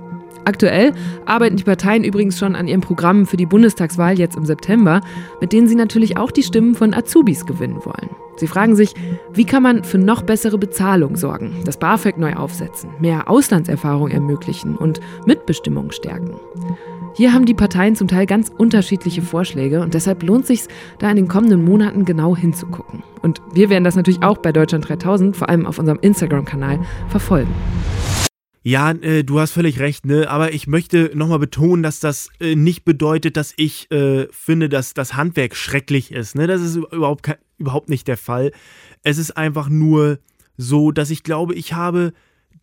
Aktuell arbeiten die Parteien übrigens schon an ihren Programmen für die Bundestagswahl jetzt im September, mit denen sie natürlich auch die Stimmen von Azubis gewinnen wollen. Sie fragen sich, wie kann man für noch bessere Bezahlung sorgen, das BAföG neu aufsetzen, mehr Auslandserfahrung ermöglichen und Mitbestimmung stärken. Hier haben die Parteien zum Teil ganz unterschiedliche Vorschläge und deshalb lohnt sich da in den kommenden Monaten genau hinzugucken. Und wir werden das natürlich auch bei Deutschland 3000, vor allem auf unserem Instagram-Kanal, verfolgen. Ja, äh, du hast völlig recht, ne? Aber ich möchte nochmal betonen, dass das äh, nicht bedeutet, dass ich äh, finde, dass das Handwerk schrecklich ist. Ne? Das ist überhaupt, überhaupt nicht der Fall. Es ist einfach nur so, dass ich glaube, ich habe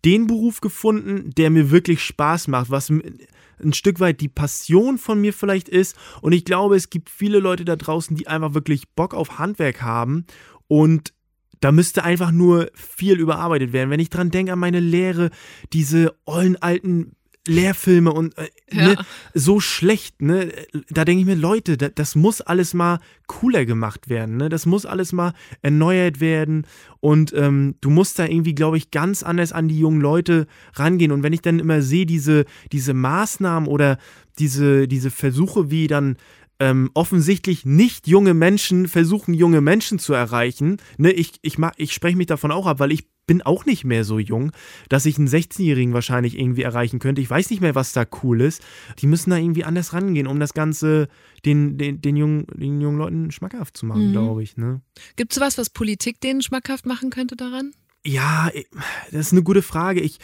den Beruf gefunden, der mir wirklich Spaß macht, was ein Stück weit die Passion von mir vielleicht ist. Und ich glaube, es gibt viele Leute da draußen, die einfach wirklich Bock auf Handwerk haben und da müsste einfach nur viel überarbeitet werden. Wenn ich dran denke an meine Lehre, diese ollen alten Lehrfilme und äh, Ja. ne, so schlecht, ne? Da denke ich mir, Leute, da, das muss alles mal cooler gemacht werden, ne? Das muss alles mal erneuert werden und ähm, du musst da irgendwie, glaube ich, ganz anders an die jungen Leute rangehen. Und wenn ich dann immer sehe, diese, diese Maßnahmen oder diese, diese Versuche, wie dann ähm, offensichtlich nicht junge Menschen versuchen, junge Menschen zu erreichen. Ne, ich ich, mach- ich spreche mich davon auch ab, weil ich bin auch nicht mehr so jung, dass ich einen 16-Jährigen wahrscheinlich irgendwie erreichen könnte. Ich weiß nicht mehr, was da cool ist. Die müssen da irgendwie anders rangehen, um das Ganze den, den, den, jungen, den jungen Leuten schmackhaft zu machen, Mhm. glaube ich. Ne? Gibt es was, was Politik denen schmackhaft machen könnte daran? Ja, eh, das ist eine gute Frage. Ich,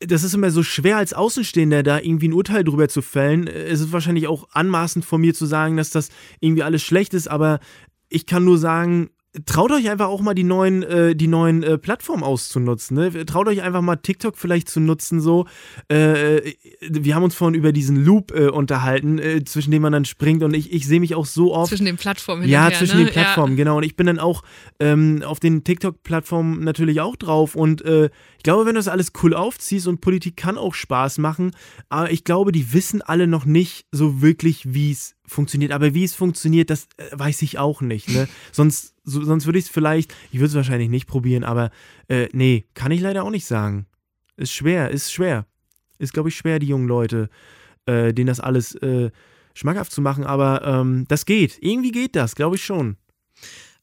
das ist immer so schwer als Außenstehender da irgendwie ein Urteil drüber zu fällen. Es ist wahrscheinlich auch anmaßend von mir zu sagen, dass das irgendwie alles schlecht ist, aber ich kann nur sagen, traut euch einfach auch mal die neuen, äh, die neuen äh, Plattformen auszunutzen. Ne? Traut euch einfach mal TikTok vielleicht zu nutzen. So, äh, wir haben uns vorhin über diesen Loop äh, unterhalten, äh, zwischen dem man dann springt und ich, ich sehe mich auch so oft. Zwischen den Plattformen. Ja, hinterher, zwischen ne? den Plattformen, genau. Und ich bin dann auch ähm, auf den TikTok-Plattformen natürlich auch drauf. Und äh, ich glaube, wenn du das alles cool aufziehst und Politik kann auch Spaß machen, aber ich glaube, die wissen alle noch nicht so wirklich, wie es funktioniert. Aber wie es funktioniert, das äh, weiß ich auch nicht. Ne? (laughs) sonst so, sonst würde ich es vielleicht, ich würde es wahrscheinlich nicht probieren, aber äh, nee, kann ich leider auch nicht sagen. Ist schwer, ist schwer. Ist, glaube ich, schwer, die jungen Leute, äh, denen das alles äh, schmackhaft zu machen, aber ähm, das geht. Irgendwie geht das, glaube ich schon.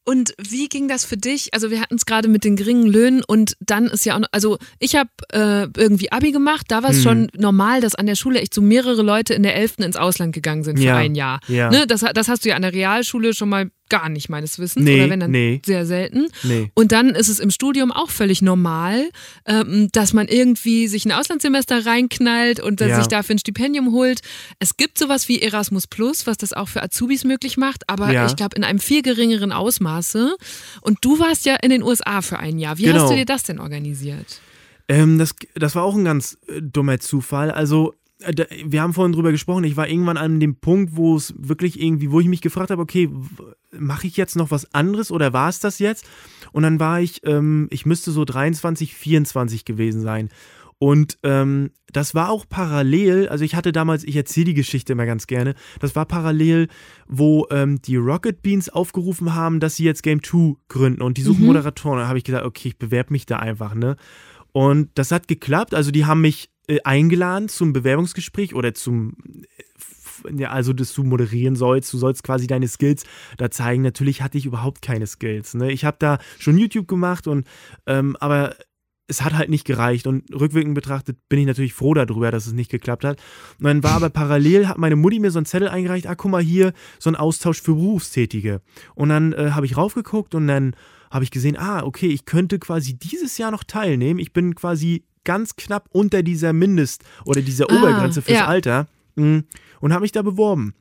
Und wie ging das für dich? Also wir hatten es gerade mit den geringen Löhnen und dann ist ja auch, noch, also ich habe äh, irgendwie Abi gemacht, da war es Hm. schon normal, dass an der Schule echt so mehrere Leute in der 11. ins Ausland gegangen sind für Ja, ein Jahr. ja. Ne? Das, das hast du ja an der Realschule schon mal gar nicht, meines Wissens. Nee, Oder wenn dann nee. sehr selten. Nee. Und dann ist es im Studium auch völlig normal, ähm, dass man irgendwie sich ein Auslandssemester reinknallt und Ja. sich dafür ein Stipendium holt. Es gibt sowas wie Erasmus Plus, was das auch für Azubis möglich macht, aber Ja. ich glaube in einem viel geringeren Ausmaße. Und du warst ja in den USA für ein Jahr. Wie hast Genau. du dir das denn organisiert? Ähm, das, das war auch ein ganz äh, dummer Zufall. Also, wir haben vorhin drüber gesprochen. Ich war irgendwann an dem Punkt, wo es wirklich irgendwie, wo ich mich gefragt habe, okay, mache ich jetzt noch was anderes oder war es das jetzt? Und dann war ich, ähm, ich müsste so 23, 24 gewesen sein. Und ähm, das war auch parallel, also ich hatte damals, ich erzähle die Geschichte immer ganz gerne, das war parallel, wo ähm, die Rocket Beans aufgerufen haben, dass sie jetzt Game 2 gründen und die suchen Mhm. Moderatoren. Da habe ich gesagt, okay, ich bewerbe mich da einfach, ne? Und das hat geklappt. Also die haben mich äh, eingeladen zum Bewerbungsgespräch oder zum, äh, ja, also dass du moderieren sollst. Du sollst quasi deine Skills da zeigen. Natürlich hatte ich überhaupt keine Skills. Ne? Ich habe da schon YouTube gemacht und ähm, aber es hat halt nicht gereicht und rückwirkend betrachtet bin ich natürlich froh darüber, dass es nicht geklappt hat. Und dann war aber parallel, hat meine Mutti mir so einen Zettel eingereicht, ah, guck mal hier, so ein Austausch für Berufstätige. Und dann äh, habe ich raufgeguckt und dann habe ich gesehen, ah, okay, ich könnte quasi dieses Jahr noch teilnehmen. Ich bin quasi ganz knapp unter dieser Mindest- oder dieser Ah, Obergrenze fürs ja. Alter mm, und habe mich da beworben.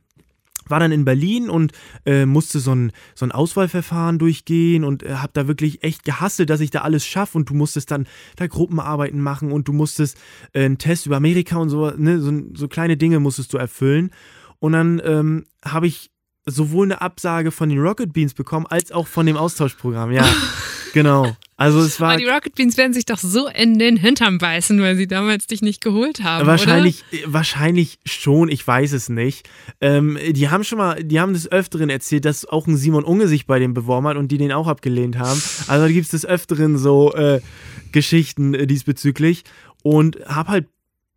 War dann in Berlin und äh, musste so ein, so ein Auswahlverfahren durchgehen und äh, habe da wirklich echt gehasselt, dass ich da alles schaffe und du musstest dann da Gruppenarbeiten machen und du musstest äh, einen Test über Amerika und so, ne, so, so kleine Dinge musstest du erfüllen. Und dann ähm, habe ich sowohl eine Absage von den Rocket Beans bekommen, als auch von dem Austauschprogramm. Ja, (laughs) genau. Also es war Aber die Rocket Beans werden sich doch so in den Hintern beißen, weil sie damals dich nicht geholt haben. wahrscheinlich, äh, wahrscheinlich schon, ich weiß es nicht. Ähm, die haben schon mal, die haben des Öfteren erzählt, dass auch ein Simon Unge sich bei dem beworben hat und die den auch abgelehnt haben. Also da gibt es des Öfteren so äh, Geschichten äh, diesbezüglich und habe halt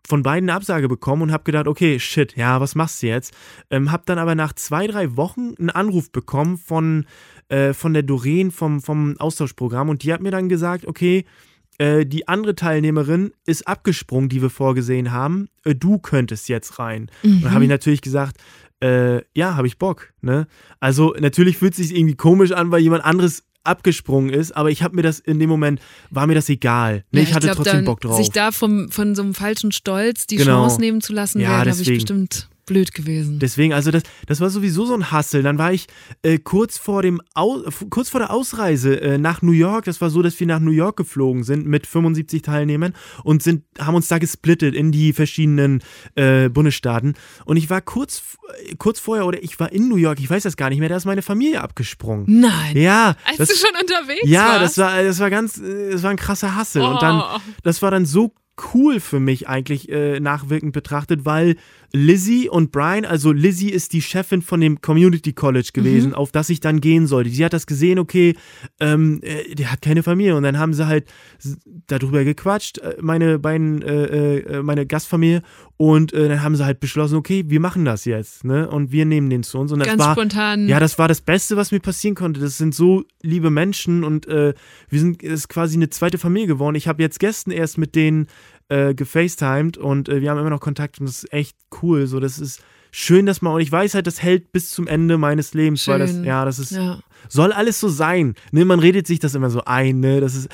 von beiden eine Absage bekommen und habe gedacht, okay, shit, ja, was machst du jetzt? Ähm, habe dann aber nach zwei, drei Wochen einen Anruf bekommen von, äh, von der Doreen vom, vom Austauschprogramm und die hat mir dann gesagt, okay, äh, die andere Teilnehmerin ist abgesprungen, die wir vorgesehen haben. Äh, du könntest jetzt rein. Und dann habe ich natürlich gesagt, äh, ja, habe ich Bock. Ne? Also natürlich fühlt es sich irgendwie komisch an, weil jemand anderes abgesprungen ist, aber ich habe mir das in dem Moment, war mir das egal. Ne? Ja, ich hatte glaub, trotzdem dann, Bock drauf. Sich da vom, von so einem falschen Stolz die Genau. Chance nehmen zu lassen, Ja, wäre, glaube ich, bestimmt blöd gewesen. Deswegen, also das, das war sowieso so ein Hassel. Dann war ich äh, kurz vor dem Au kurz vor der Ausreise äh, nach New York. Das war so, dass wir nach New York geflogen sind mit 75 Teilnehmern und sind, haben uns da gesplittet in die verschiedenen äh, Bundesstaaten. Und ich war kurz, kurz vorher oder ich war in New York, ich weiß das gar nicht mehr, da ist meine Familie abgesprungen. Nein. Ja, Als das, du schon unterwegs ja, warst. das war, das war ganz, äh, das war ein krasser Hassel. Und dann, Oh. das war dann so cool für mich eigentlich äh, nachwirkend betrachtet, weil Lizzie und Brian, also Lizzie ist die Chefin von dem Community College gewesen, auf das ich dann gehen sollte. Sie hat das gesehen, okay, ähm, äh, der hat keine Familie. Und dann haben sie halt darüber gequatscht, äh, meine beiden, äh, äh, meine Gastfamilie und äh, dann haben sie halt beschlossen, okay, wir machen das jetzt, ne, und wir nehmen den zu uns und das Ganz war spontan. ja, das war das Beste, was mir passieren konnte. Das sind so liebe Menschen und äh, wir sind es ist quasi eine zweite Familie geworden. Ich habe jetzt gestern erst mit denen äh, gefacetimed und äh, wir haben immer noch Kontakt und das ist echt cool. So, das ist schön, dass man, und ich weiß halt, das hält bis zum Ende meines Lebens, weil das, Schön. ja, das ist, Ja. Soll alles so sein. Ne, man redet sich das immer so ein, ne, das ist,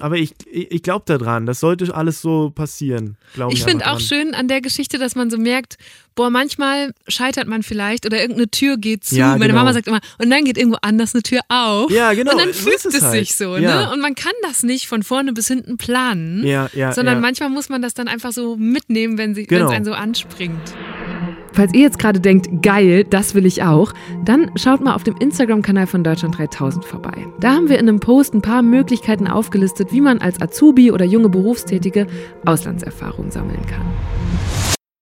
aber ich, ich, glaube daran, das sollte alles so passieren, ich. Finde auch schön an der Geschichte, dass man so merkt, boah, manchmal scheitert man vielleicht oder irgendeine Tür geht zu. Ja, Meine genau. Mama sagt immer, und dann geht irgendwo anders eine Tür auf. Ja, genau, Und dann so fühlt es es halt. sich so, Ja. ne? Und man kann das nicht von vorne bis hinten planen, Ja, ja, sondern manchmal muss man das dann einfach so mitnehmen, wenn sie- wenn Genau. es einen so anspringt. Falls ihr jetzt gerade denkt, geil, das will ich auch, dann schaut mal auf dem Instagram-Kanal von Deutschland 3000 vorbei. Da haben wir in einem Post ein paar Möglichkeiten aufgelistet, wie man als Azubi oder junge Berufstätige Auslandserfahrung sammeln kann.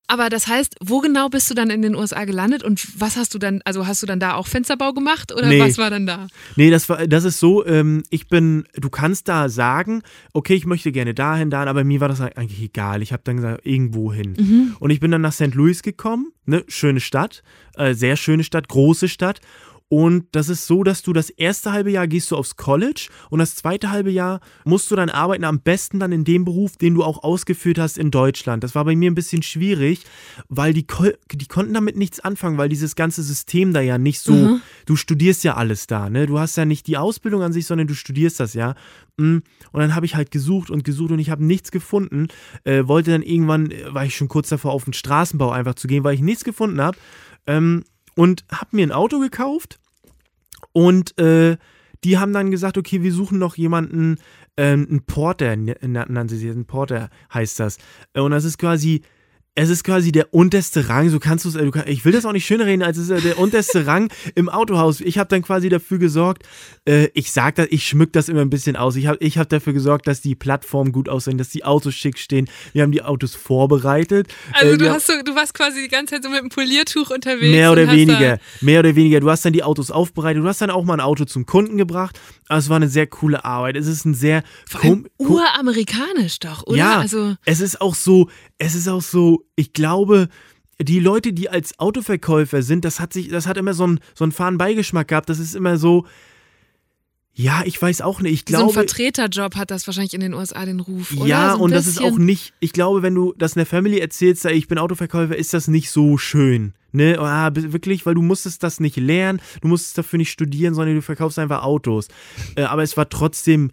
Aber das heißt, wo genau bist du dann in den USA gelandet und was hast du dann, also hast du dann da auch Fensterbau gemacht oder Nee. was war dann da? Nee, das, war, das ist so, ähm, ich bin, du kannst da sagen, okay, ich möchte gerne dahin, dahin, aber mir war das eigentlich egal. Ich habe dann gesagt, irgendwo hin. Und ich bin dann nach St. Louis gekommen, ne, schöne Stadt, äh, sehr schöne Stadt, große Stadt. Und das ist so, dass du das erste halbe Jahr gehst du aufs College und das zweite halbe Jahr musst du dann arbeiten, am besten dann in dem Beruf, den du auch ausgeführt hast in Deutschland. Das war bei mir ein bisschen schwierig, weil die, die konnten damit nichts anfangen, weil dieses ganze System da ja nicht so, du studierst ja alles da, ne? Du hast ja nicht die Ausbildung an sich, sondern du studierst das ja. Mm, Und dann habe ich halt gesucht und gesucht und ich habe nichts gefunden. Äh, wollte dann irgendwann, äh, war ich schon kurz davor, auf den Straßenbau einfach zu gehen, weil ich nichts gefunden habe. Ähm, und habe mir ein Auto gekauft und äh, die haben dann gesagt, okay, wir suchen noch jemanden, ähm, einen Porter, nannten sie sich, ein Porter heißt das. Und das ist quasi, es ist quasi der unterste Rang, so kannst du es, äh, du kann- ich will das auch nicht schöner reden, als es ist äh, der unterste (laughs) Rang im Autohaus. Ich habe dann quasi dafür gesorgt, äh, ich sag das, ich schmück das immer ein bisschen aus. Ich habe ich hab dafür gesorgt, dass die Plattformen gut aussehen, dass die Autos schick stehen. Wir haben die Autos vorbereitet. Also Äh, du, hast so, du warst quasi die ganze Zeit so mit einem Poliertuch unterwegs. Mehr oder weniger, mehr oder weniger. Du hast dann die Autos aufbereitet, du hast dann auch mal ein Auto zum Kunden gebracht. Also es war eine sehr coole Arbeit. Es ist ein sehr vor allem uramerikanisch doch, oder? ja, Also, es ist auch so, es ist auch so, ich glaube, die Leute, die als Autoverkäufer sind, das hat sich, das hat immer so einen, so einen fahren Beigeschmack gehabt. Das ist immer so, ja, ich weiß auch nicht. Ich so ein glaube, Vertreterjob hat das wahrscheinlich in den USA den Ruf, oder? ja, so und das ist auch bisschen. nicht, ich glaube, wenn du das in der Family erzählst, ich bin Autoverkäufer, ist das nicht so schön. Ne, ah, wirklich, weil du musstest das nicht lernen, du musstest dafür nicht studieren, sondern du verkaufst einfach Autos. Äh, aber es war trotzdem,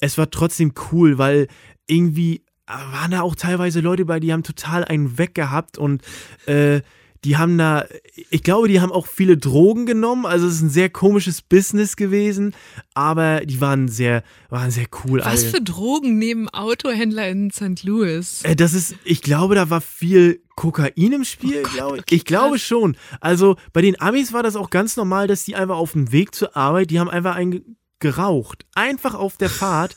es war trotzdem cool, weil irgendwie waren da auch teilweise Leute bei, die haben total einen weggehabt und äh, die haben da, ich glaube, die haben auch viele Drogen genommen. Also es ist ein sehr komisches Business gewesen, aber die waren sehr, waren sehr cool. Was alle. für Drogen nehmen Autohändler in St. Louis? Äh, Das ist, ich glaube, da war viel Kokain im Spiel, Oh Gott, glaube ich. okay, Ich glaube schon. Also bei den Amis war das auch ganz normal, dass die einfach auf dem Weg zur Arbeit, die haben einfach einen geraucht. Einfach auf der Fahrt,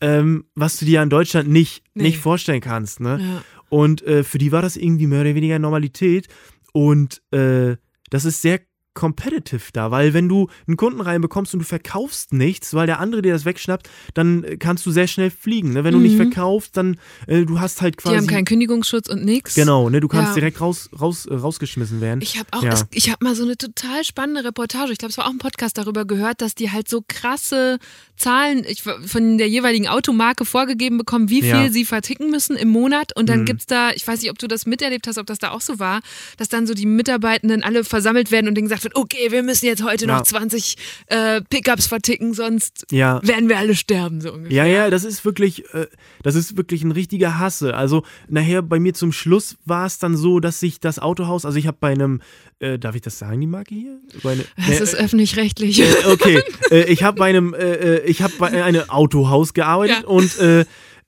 ähm, was du dir in Deutschland nicht, Nee. nicht vorstellen kannst. Ne? Ja. Und äh, für die war das irgendwie mehr oder weniger Normalität. Und äh, das ist sehr competitive da, weil wenn du einen Kunden reinbekommst und du verkaufst nichts, weil der andere dir das wegschnappt, dann äh, kannst du sehr schnell fliegen. Ne? Wenn du nicht Mhm. verkaufst, dann äh, du hast halt quasi Die haben keinen Kündigungsschutz und nix. Genau, ne, du kannst Ja. direkt raus, raus, äh, rausgeschmissen werden. Ich habe auch, Ja. es, ich habe mal so eine total spannende Reportage, ich glaube, es war auch ein Podcast darüber gehört, dass die halt so krasse Zahlen ich, von der jeweiligen Automarke vorgegeben bekommen, wie viel Ja. sie verticken müssen im Monat. Und dann Mhm. gibt's da, ich weiß nicht, ob du das miterlebt hast, ob das da auch so war, dass dann so die Mitarbeitenden alle versammelt werden und denen gesagt wird, okay, wir müssen jetzt heute Ja. noch 20 äh, Pickups verticken, sonst ja. werden wir alle sterben, so ungefähr. Ja, ja, das ist wirklich, äh, das ist wirklich ein richtiger Hasse. Also nachher bei mir zum Schluss war es dann so, dass sich das Autohaus, also ich habe bei einem, äh, darf ich das sagen, die Marke hier? Eine, Das ist öffentlich-rechtlich. äh, okay, (laughs) äh, ich habe bei einem, äh, ich habe bei einem Autohaus gearbeitet Ja. und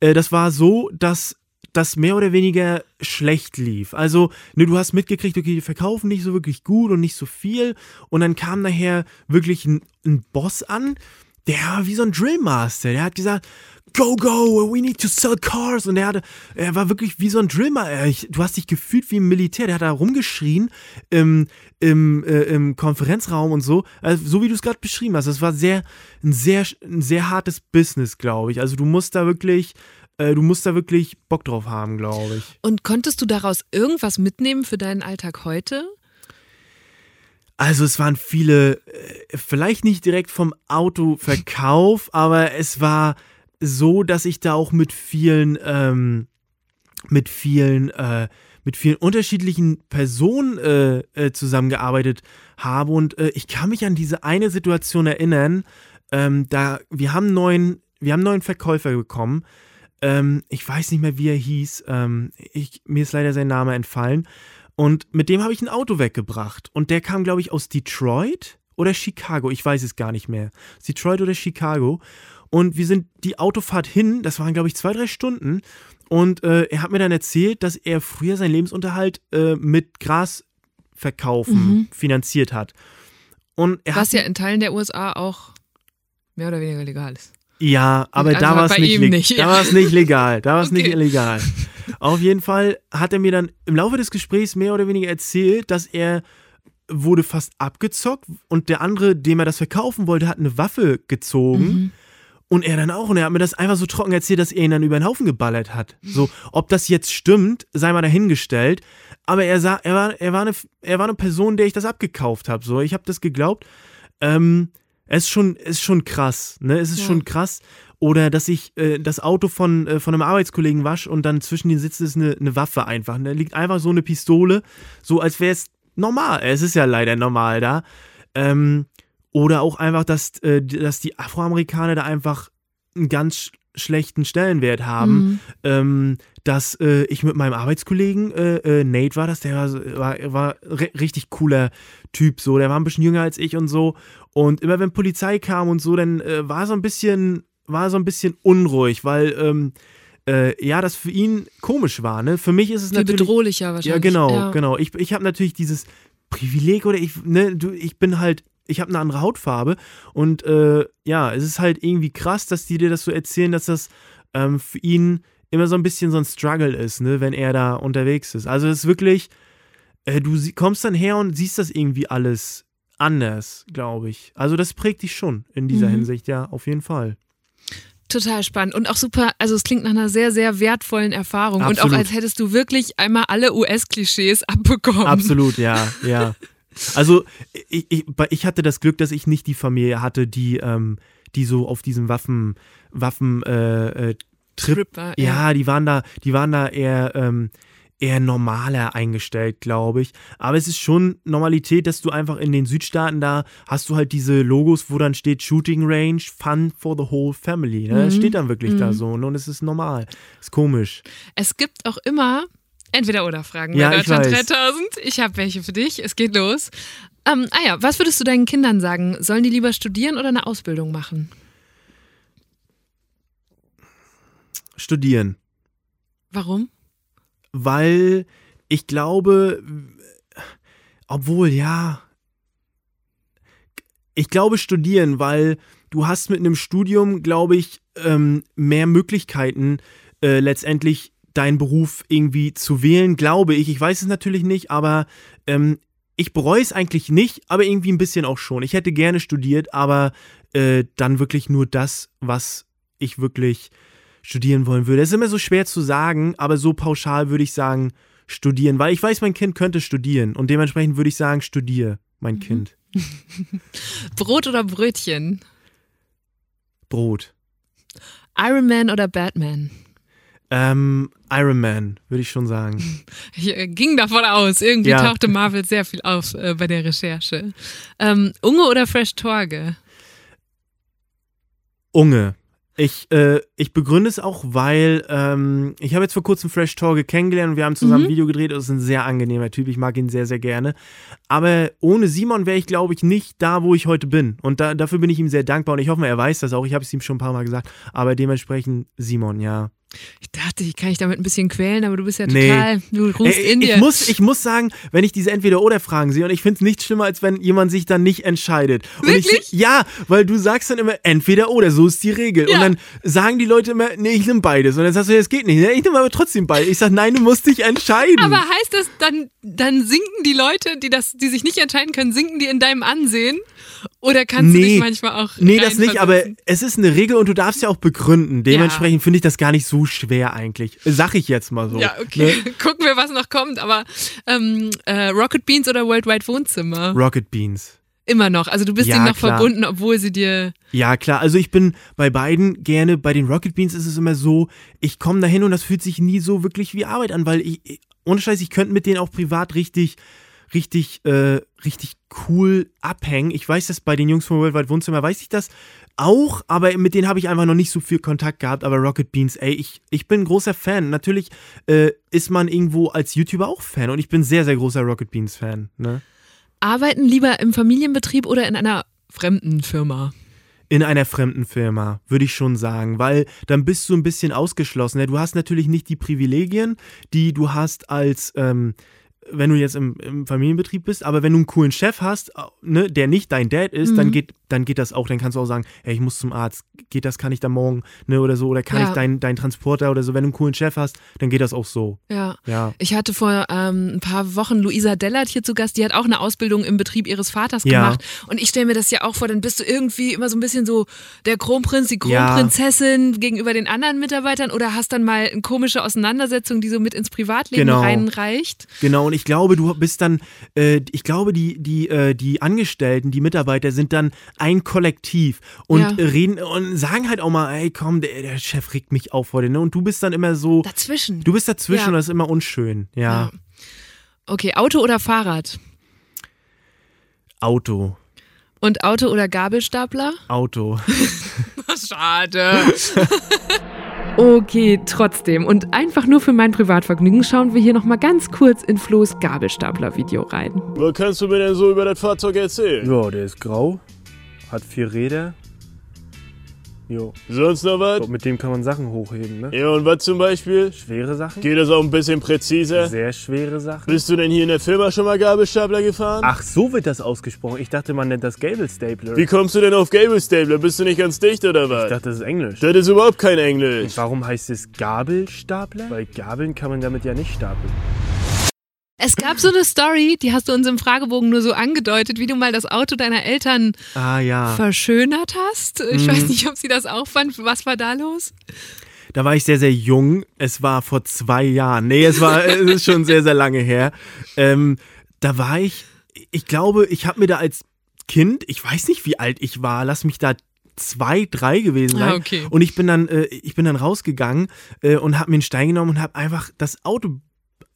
das war so, dass das mehr oder weniger schlecht lief. Also, ne, du hast mitgekriegt, okay, die verkaufen nicht so wirklich gut und nicht so viel. Und dann kam nachher wirklich ein, ein Boss an, der war wie so ein Drillmaster. Der hat gesagt, go, go, we need to sell cars. Und er, er war wirklich wie so ein Drillmaster. Ich, du hast dich gefühlt wie ein Militär. Der hat da rumgeschrien im, im, äh, im Konferenzraum und so. Also, so wie du es gerade beschrieben hast. Das war sehr, ein, sehr, ein sehr hartes Business, glaube ich. Also du musst da wirklich, äh, du musst da wirklich Bock drauf haben, glaube ich. Und konntest du daraus irgendwas mitnehmen für deinen Alltag heute? Also es waren viele, äh, vielleicht nicht direkt vom Autoverkauf, (laughs) aber es war so, dass ich da auch mit vielen, ähm, mit vielen, äh, mit vielen unterschiedlichen Personen äh, äh, zusammengearbeitet habe. Und äh, ich kann mich an diese eine Situation erinnern, ähm, da wir haben neuen, wir haben einen neuen Verkäufer bekommen. Ähm, ich weiß nicht mehr, wie er hieß. Ähm, ich, mir ist leider sein Name entfallen. Und mit dem habe ich ein Auto weggebracht. Und der kam, glaube ich, aus Detroit oder Chicago. Ich weiß es gar nicht mehr. Detroit oder Chicago. Und wir sind die Autofahrt hin, das waren, glaube ich, zwei, drei Stunden. Und äh, er hat mir dann erzählt, dass er früher seinen Lebensunterhalt äh, mit Grasverkaufen mhm. finanziert hat. Und Was hat, ja in Teilen der USA auch mehr oder weniger legal ist. Ja, aber also da war es nicht, nicht. Da war es nicht legal. Da war es okay. nicht illegal. Auf jeden Fall hat er mir dann im Laufe des Gesprächs mehr oder weniger erzählt, dass er wurde fast abgezockt und der andere, dem er das verkaufen wollte, hat eine Waffe gezogen. Mhm. Und er dann auch. Und er hat mir das einfach so trocken erzählt, dass er ihn dann über den Haufen geballert hat. So, ob das jetzt stimmt, sei mal dahingestellt. Aber er, sah, er, war, er, war, eine, er war eine Person, der ich das abgekauft habe. So, ich habe das geglaubt. Ähm, es ist schon, ist schon krass. Ne? Es ist ja. schon krass. Oder dass ich äh, das Auto von, äh, von einem Arbeitskollegen wasche und dann zwischen den Sitzen ist eine, eine Waffe einfach. Da ne? liegt einfach so eine Pistole, so als wäre es normal. Es ist ja leider normal da. Ähm, oder auch einfach, dass, äh, dass die Afroamerikaner da einfach einen ganz schlechten Stellenwert haben. Mhm. Ähm, dass äh, ich mit meinem Arbeitskollegen, äh, äh, Nate war das, der war, war, war richtig cooler Typ, so, der war ein bisschen jünger als ich und so. Und immer wenn Polizei kam und so, dann äh, war so ein bisschen, war so ein bisschen unruhig, weil ähm, äh, ja, das für ihn komisch war. Ne? Für mich ist es Viel natürlich. bedrohlicher wahrscheinlich. Ja, genau, ja. genau. Ich, ich habe natürlich dieses Privileg oder ich, ne, du, ich bin halt ich habe eine andere Hautfarbe und äh, ja, es ist halt irgendwie krass, dass die dir das so erzählen, dass das ähm, für ihn immer so ein bisschen so ein Struggle ist, ne, wenn er da unterwegs ist. Also es ist wirklich, äh, du kommst dann her und siehst das irgendwie alles anders, glaube ich. Also das prägt dich schon in dieser mhm. Hinsicht, ja, auf jeden Fall. Total spannend und auch super, also es klingt nach einer sehr, sehr wertvollen Erfahrung Absolut. und auch als hättest du wirklich einmal alle US-Klischees abbekommen. Absolut, ja, ja. (laughs) Also ich, ich, ich, hatte das Glück, dass ich nicht die Familie hatte, die, ähm, die so auf diesem Waffen, Waffen äh, äh, Trip, Tripper, ja. ja. die waren da, die waren da eher, ähm, eher normaler eingestellt, glaube ich. Aber es ist schon Normalität, dass du einfach in den Südstaaten da hast du halt diese Logos, wo dann steht Shooting Range, Fun for the whole family. Ne? Mhm. Das steht dann wirklich mhm. da so ne? und es ist normal. Ist komisch. Es gibt auch immer Entweder oder Fragen ja, bei Deutschland ich 3000. Ich habe welche für dich. Es geht los. Ähm, ah ja, was würdest du deinen Kindern sagen? Sollen die lieber studieren oder eine Ausbildung machen? Studieren. Warum? Weil ich glaube, obwohl ja, ich glaube studieren, weil du hast mit einem Studium, glaube ich, ähm, mehr Möglichkeiten äh, letztendlich deinen Beruf irgendwie zu wählen, glaube ich. Ich weiß es natürlich nicht, aber ähm, ich bereue es eigentlich nicht, aber irgendwie ein bisschen auch schon. Ich hätte gerne studiert, aber äh, dann wirklich nur das, was ich wirklich studieren wollen würde. Es ist immer so schwer zu sagen, aber so pauschal würde ich sagen, studieren, weil ich weiß, mein Kind könnte studieren und dementsprechend würde ich sagen, studiere, mein mhm. Kind. (laughs) Brot oder Brötchen? Brot. Iron Man oder Batman? Ähm, Iron Man, würde ich schon sagen. (laughs) Ich äh, ging davon aus. Irgendwie ja. tauchte Marvel sehr viel auf äh, bei der Recherche. Ähm, Unge oder Fresh Torge? Unge. Ich, äh, ich begründe es auch, weil ähm, ich habe jetzt vor kurzem Fresh Torge kennengelernt und wir haben zusammen mhm. ein Video gedreht. Das ist ein sehr angenehmer Typ. Ich mag ihn sehr, sehr gerne. Aber ohne Simon wäre ich, glaube ich, nicht da, wo ich heute bin. Und da, dafür bin ich ihm sehr dankbar und ich hoffe, er weiß das auch. Ich habe es ihm schon ein paar Mal gesagt. Aber dementsprechend Simon, ja. Ich dachte, ich kann dich damit ein bisschen quälen, aber du bist ja total, nee. du rufst in dir. Ich muss, ich muss sagen, wenn ich diese Entweder-Oder-Fragen sehe, und ich finde es nicht schlimmer, als wenn jemand sich dann nicht entscheidet. Wirklich? Ich, ja, weil du sagst dann immer Entweder-Oder, so ist die Regel. Ja. Und dann sagen die Leute immer, nee, ich nehme beides. Und dann sagst du, es geht nicht. Ich nehme aber trotzdem beides. Ich sage, nein, du musst dich entscheiden. Aber heißt das, dann, dann sinken die Leute, die, das, die sich nicht entscheiden können, sinken die in deinem Ansehen? Oder kannst nee, du dich manchmal auch. Nee, das nicht, aber es ist eine Regel und du darfst ja auch begründen. Dementsprechend ja. finde ich das gar nicht so schwer eigentlich. Sag ich jetzt mal so. Ja, okay. Ne? (laughs) Gucken wir, was noch kommt. Aber ähm, äh, Rocket Beans oder Worldwide Wohnzimmer? Rocket Beans. Immer noch. Also du bist ja, ihnen noch klar. verbunden, obwohl sie dir. Ja, klar. Also ich bin bei beiden gerne. Bei den Rocket Beans ist es immer so, ich komme dahin und das fühlt sich nie so wirklich wie Arbeit an, weil ich, ohne Scheiß, ich könnte mit denen auch privat richtig, richtig, äh, richtig cool abhängen. Ich weiß das bei den Jungs vom Worldwide Wohnzimmer, weiß ich das auch, aber mit denen habe ich einfach noch nicht so viel Kontakt gehabt. Aber Rocket Beans, ey, ich, ich bin großer Fan. Natürlich äh, ist man irgendwo als YouTuber auch Fan und ich bin sehr, sehr großer Rocket Beans Fan. Ne? Arbeiten lieber im Familienbetrieb oder in einer fremden Firma? in einer fremden Firma, würde ich schon sagen, weil dann bist du ein bisschen ausgeschlossen. Du hast natürlich nicht die Privilegien, die du hast als ähm, wenn du jetzt im, im, Familienbetrieb bist, aber wenn du einen coolen Chef hast, äh, ne, der nicht dein Dad ist, mhm. dann, geht, dann geht das auch. Dann kannst du auch sagen, hey, ich muss zum Arzt, geht das, kann ich da morgen, ne, oder so, oder kann ja. ich deinen dein Transporter oder so. Wenn du einen coolen Chef hast, dann geht das auch so. Ja. ja. Ich hatte vor ähm, ein paar Wochen Luisa Dellert hier zu Gast, die hat auch eine Ausbildung im Betrieb ihres Vaters gemacht. Ja. Und ich stelle mir das ja auch vor, dann bist du irgendwie immer so ein bisschen so der Kronprinz, die Kronprinzessin gegenüber den anderen Mitarbeitern oder hast dann mal eine komische Auseinandersetzung, die so mit ins Privatleben genau. reinreicht. Genau, und ich glaube, du bist dann, äh, ich glaube, die, die, äh, die Angestellten, die Mitarbeiter sind dann ein Kollektiv und ja. reden und sagen halt auch mal, ey, komm, der, der Chef regt mich auf heute, ne? Und du bist dann immer so. Dazwischen. Du bist dazwischen ja. und das ist immer unschön, ja. ja. Okay, Auto oder Fahrrad? Auto. Und Auto oder Gabelstapler? Auto. (laughs) Schade. (laughs) Okay, trotzdem. Und einfach nur für mein Privatvergnügen schauen wir hier nochmal ganz kurz in Flo's Gabelstapler-Video rein. Was kannst du mir denn so über das Fahrzeug erzählen? Ja, der ist grau, hat vier Räder, Jo. Sonst noch was? Mit dem kann man Sachen hochheben, ne? Ja, und was zum Beispiel? Schwere Sachen. Geht das auch ein bisschen präziser? Sehr schwere Sachen. Bist du denn hier in der Firma schon mal Gabelstapler gefahren? Ach, so wird das ausgesprochen. Ich dachte, man nennt das Gable Stapler. Wie kommst du denn auf Gable Stapler? Bist du nicht ganz dicht oder was? Ich dachte, das ist Englisch. Das ist überhaupt kein Englisch. Und warum heißt es Gabelstapler? Weil Gabeln kann man damit ja nicht stapeln. Es gab so eine Story, die hast du uns im Fragebogen nur so angedeutet, wie du mal das Auto deiner Eltern ah, ja. verschönert hast. Ich mhm. weiß nicht, ob sie das auch fand. Was war da los? Da war ich sehr, sehr jung. Es war vor zwei Jahren. Nee, es war es ist schon sehr, sehr lange her. Ähm, da war ich, ich glaube, ich habe mir da als Kind, ich weiß nicht, wie alt ich war, lass mich da zwei, drei gewesen sein. Ah, okay. Und ich bin dann, äh, ich bin dann rausgegangen äh, und habe mir einen Stein genommen und habe einfach das Auto